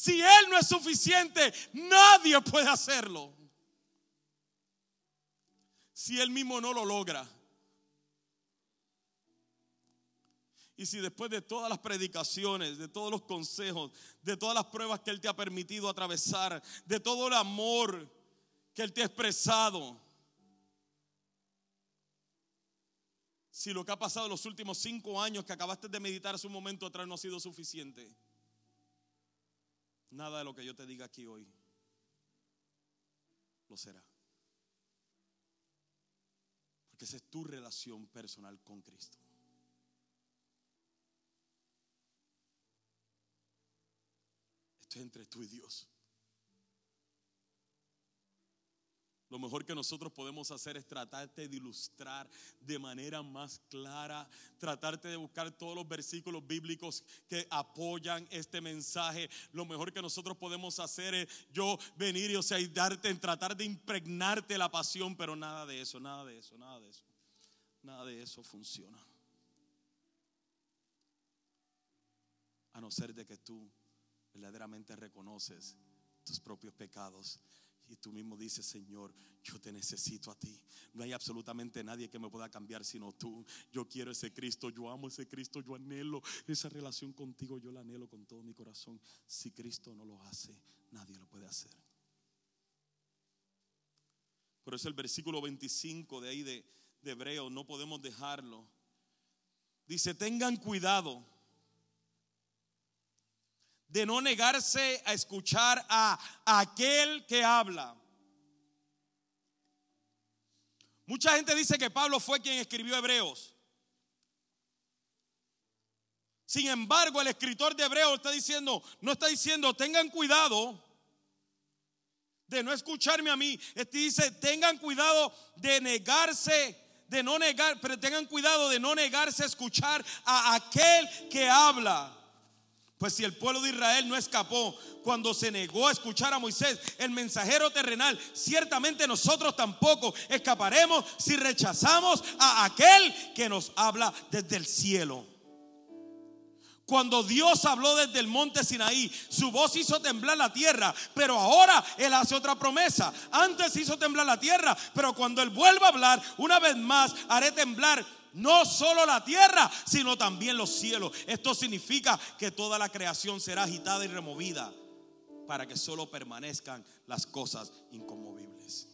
si Él no es suficiente, nadie puede hacerlo. Si Él mismo no lo logra. Y si después de todas las predicaciones, de todos los consejos, de todas las pruebas que Él te ha permitido atravesar, de todo el amor que Él te ha expresado, si lo que ha pasado en los últimos cinco años que acabaste de meditar hace un momento atrás no ha sido suficiente, nada de lo que yo te diga aquí hoy lo será. Porque esa es tu relación personal con Cristo. Esto es entre tú y Dios. Lo mejor que nosotros podemos hacer es tratarte de ilustrar de manera más clara, tratarte de buscar todos los versículos bíblicos que apoyan este mensaje. Lo mejor que nosotros podemos hacer es yo venir y, o sea, y darte, en tratar de impregnarte la pasión, pero nada de eso, nada de eso, nada de eso. Nada de eso funciona. A no ser de que tú verdaderamente reconoces tus propios pecados y tú mismo dices, Señor, yo te necesito a ti. No hay absolutamente nadie que me pueda cambiar sino tú. Yo quiero ese Cristo, yo amo ese Cristo, yo anhelo esa relación contigo, yo la anhelo con todo mi corazón. Si Cristo no lo hace, nadie lo puede hacer. Por eso el versículo 25 de ahí de, de Hebreo, no podemos dejarlo. Dice, tengan cuidado de no negarse a escuchar a aquel que habla. Mucha gente dice que Pablo fue quien escribió Hebreos. Sin embargo, el escritor de Hebreos está diciendo, no está diciendo, tengan cuidado de no escucharme a mí. Este dice, tengan cuidado de negarse, de no negar, pero tengan cuidado de no negarse a escuchar a aquel que habla. Pues si el pueblo de Israel no escapó cuando se negó a escuchar a Moisés, el mensajero terrenal, ciertamente nosotros tampoco escaparemos si rechazamos a aquel que nos habla desde el cielo. Cuando Dios habló desde el monte Sinaí, su voz hizo temblar la tierra, pero ahora Él hace otra promesa. Antes hizo temblar la tierra, pero cuando Él vuelva a hablar, una vez más haré temblar no solo la tierra, sino también los cielos. Esto significa que toda la creación será agitada y removida para que solo permanezcan las cosas inconmovibles.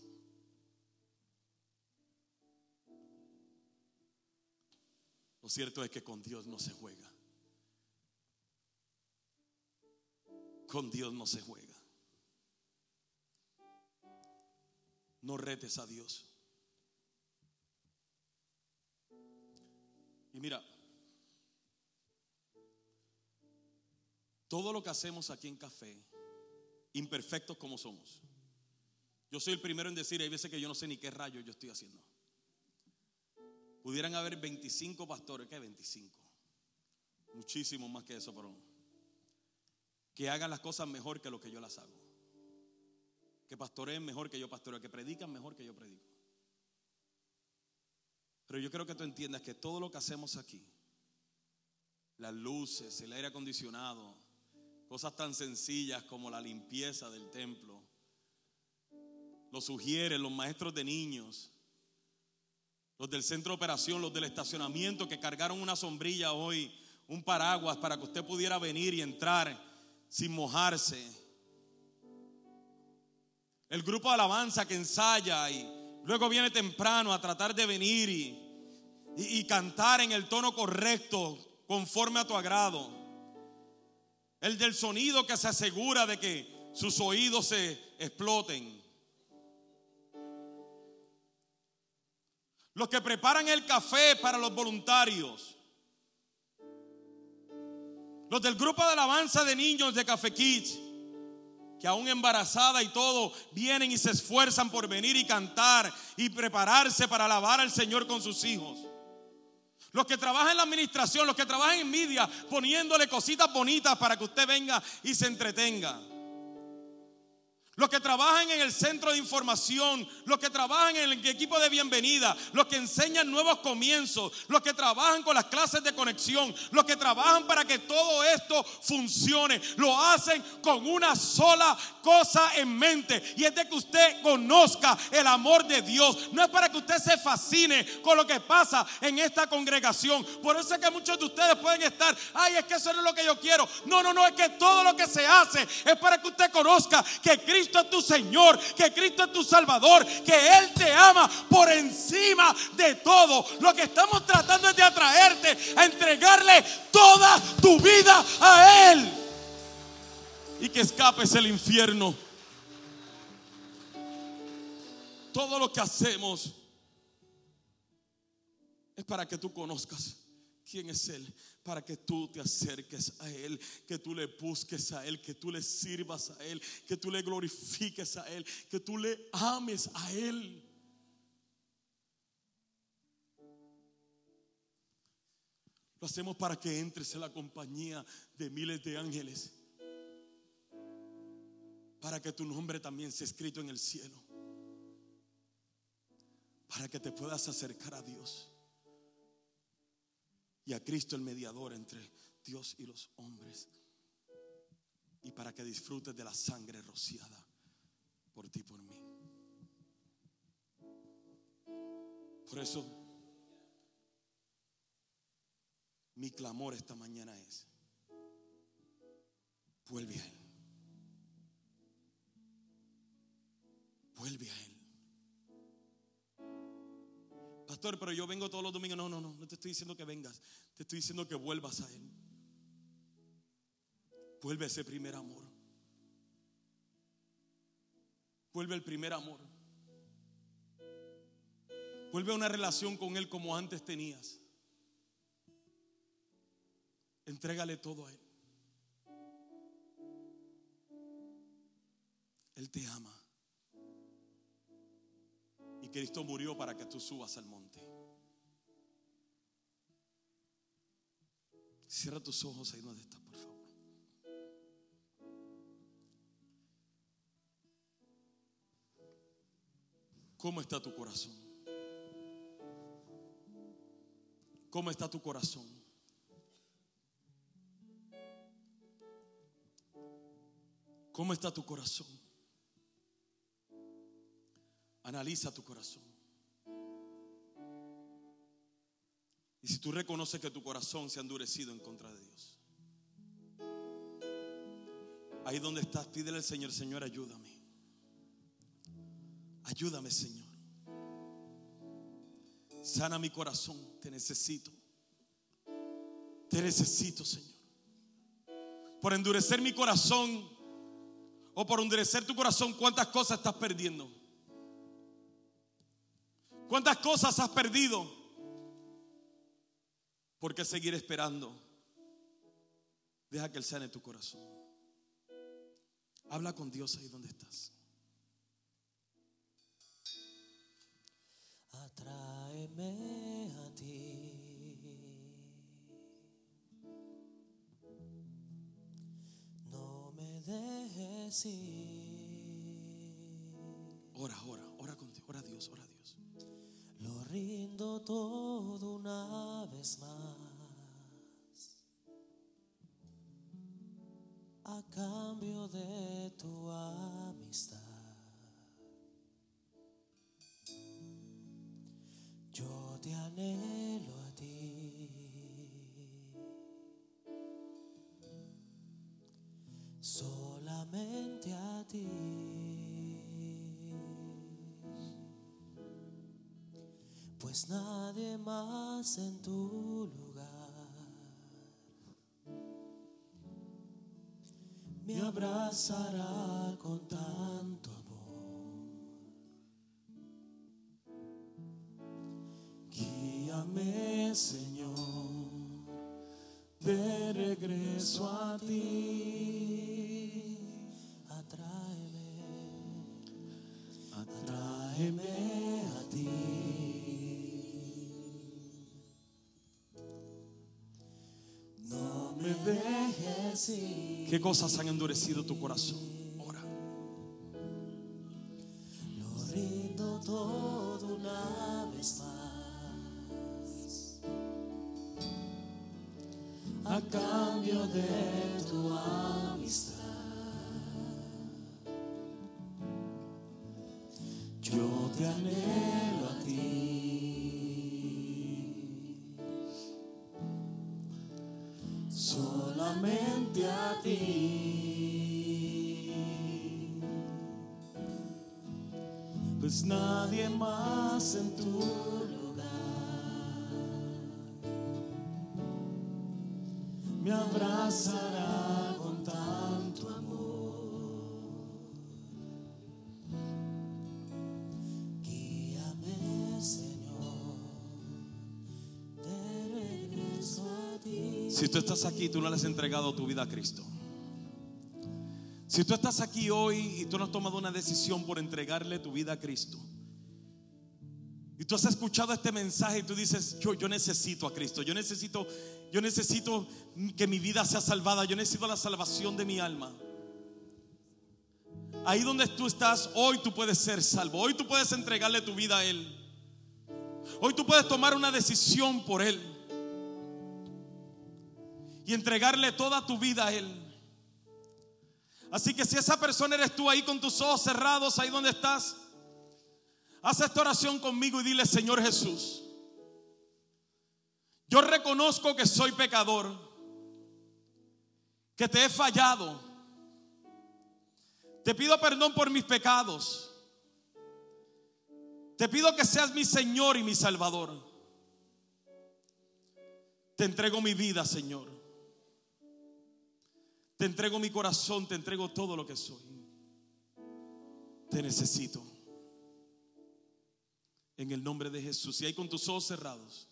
Lo cierto es que con Dios no se juega. Con Dios no se juega. No retes a Dios. Y mira, todo lo que hacemos aquí en café, imperfectos como somos. Yo soy el primero en decir, hay veces que yo no sé ni qué rayo yo estoy haciendo. Pudieran haber 25 pastores, ¿qué 25? Muchísimo más que eso, pero que hagan las cosas mejor que lo que yo las hago. Que pastoreen mejor que yo pastoreo, que predican mejor que yo predico. Pero yo creo que tú entiendas que todo lo que hacemos aquí, las luces, el aire acondicionado, cosas tan sencillas como la limpieza del templo, lo sugieren los maestros de niños, los del centro de operación, los del estacionamiento que cargaron una sombrilla hoy, un paraguas para que usted pudiera venir y entrar sin mojarse. El grupo de alabanza que ensaya y luego viene temprano a tratar de venir y y, cantar en el tono correcto, conforme a tu agrado. El del sonido que se asegura de que sus oídos se exploten. Los que preparan el café para los voluntarios. Los del grupo de alabanza de niños de Café Kids, que aún embarazada y todo, vienen y se esfuerzan por venir y cantar y prepararse para alabar al Señor con sus hijos. Los que trabajan en la administración, los que trabajan en media, poniéndole cositas bonitas para que usted venga y se entretenga los que trabajan en el centro de información, los que trabajan en el equipo de bienvenida, los que enseñan nuevos comienzos, los que trabajan con las clases de conexión, los que trabajan para que todo esto funcione, lo hacen con una sola cosa en mente y es de que usted conozca el amor de Dios. No es para que usted se fascine con lo que pasa en esta congregación. Por eso es que muchos de ustedes pueden estar, ay, es que eso no es lo que yo quiero. No, no, no, es que todo lo que se hace es para que usted conozca que Cristo Cristo es tu Señor, que Cristo es tu Salvador, que Él te ama por encima de todo. Lo que estamos tratando es de atraerte a entregarle toda tu vida a Él. Y que escapes el infierno. Todo lo que hacemos es para que tú conozcas quién es Él, para que tú te acerques a Él, que tú le busques a Él, que tú le sirvas a Él, que tú le glorifiques a Él, que tú le ames a Él. Lo hacemos para que entres en la compañía de miles de ángeles, para que tu nombre también sea escrito en el cielo, para que te puedas acercar a Dios y a Cristo el mediador entre Dios y los hombres. Y para que disfrutes de la sangre rociada por ti, por mí. Por eso, mi clamor esta mañana es, vuelve a Él. Vuelve a Él. Pastor, pero yo vengo todos los domingos. No, no, no, no te estoy diciendo que vengas. Te estoy diciendo que vuelvas a Él. Vuelve a ese primer amor. Vuelve al primer amor. Vuelve a una relación con Él como antes tenías. Entrégale todo a Él. Él te ama. Cristo murió para que tú subas al monte. Cierra tus ojos ahí donde estás, por favor. ¿Cómo está tu corazón? ¿Cómo está tu corazón? ¿Cómo está tu corazón? Analiza tu corazón. Y si tú reconoces que tu corazón se ha endurecido en contra de Dios, ahí donde estás, pídele al Señor, Señor, ayúdame. Ayúdame, Señor. Sana mi corazón, te necesito. Te necesito, Señor. Por endurecer mi corazón o por endurecer tu corazón, ¿cuántas cosas estás perdiendo? ¿Cuántas cosas has perdido? ¿Por qué seguir esperando? Deja que Él sane tu corazón. Habla con Dios ahí donde estás. Atráeme a ti. No me dejes ir. Ora, ora, ora con Dios, ora a Dios, rindo todo una vez más. A cambio de tu amistad. Yo te anhelo a ti. Solamente a ti. Pues nadie más en tu lugar me abrazará con tanto amor. Guíame, Señor, de regreso a ti. Atráeme, atráeme ¿Qué cosas han endurecido tu corazón? Ora. Lo rindo todo pues nadie más en tu lugar me abrazará con tanto amor. Guíame, Señor, de regreso a ti. Si tú estás aquí, tú no le has entregado tu vida a Cristo. Si tú estás aquí hoy y tú no has tomado una decisión por entregarle tu vida a Cristo. Y tú has escuchado este mensaje y tú dices, yo, yo necesito a Cristo, yo necesito, yo necesito que mi vida sea salvada, yo necesito la salvación de mi alma. Ahí donde tú estás, hoy tú puedes ser salvo, hoy tú puedes entregarle tu vida a Él. Hoy tú puedes tomar una decisión por Él y entregarle toda tu vida a Él. Así que si esa persona eres tú ahí con tus ojos cerrados, ahí donde estás, haz esta oración conmigo y dile, Señor Jesús, yo reconozco que soy pecador, que te he fallado. Te pido perdón por mis pecados. Te pido que seas mi Señor y mi Salvador. Te entrego mi vida, Señor. Te entrego mi corazón, te entrego todo lo que soy. Te necesito. En el nombre de Jesús. Y ahí con tus ojos cerrados.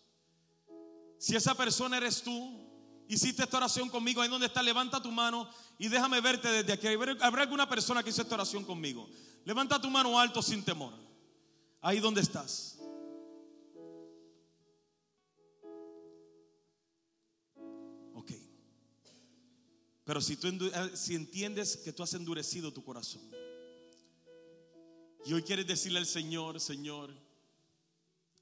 Si esa persona eres tú, hiciste esta oración conmigo, ahí donde está, levanta tu mano y déjame verte desde aquí. Habrá alguna persona que hizo esta oración conmigo. Levanta tu mano alto sin temor. Ahí donde estás. Pero si tú eh, si entiendes que tú has endurecido tu corazón y hoy quieres decirle al Señor, Señor,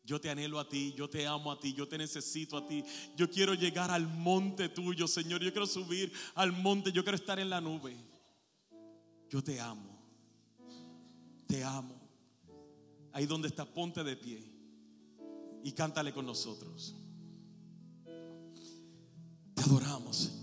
yo te anhelo a ti, yo te amo a ti, yo te necesito a ti. Yo quiero llegar al monte tuyo, Señor. Yo quiero subir al monte, yo quiero estar en la nube. Yo te amo. Te amo. Ahí donde estás, ponte de pie y cántale con nosotros. Te adoramos, Señor.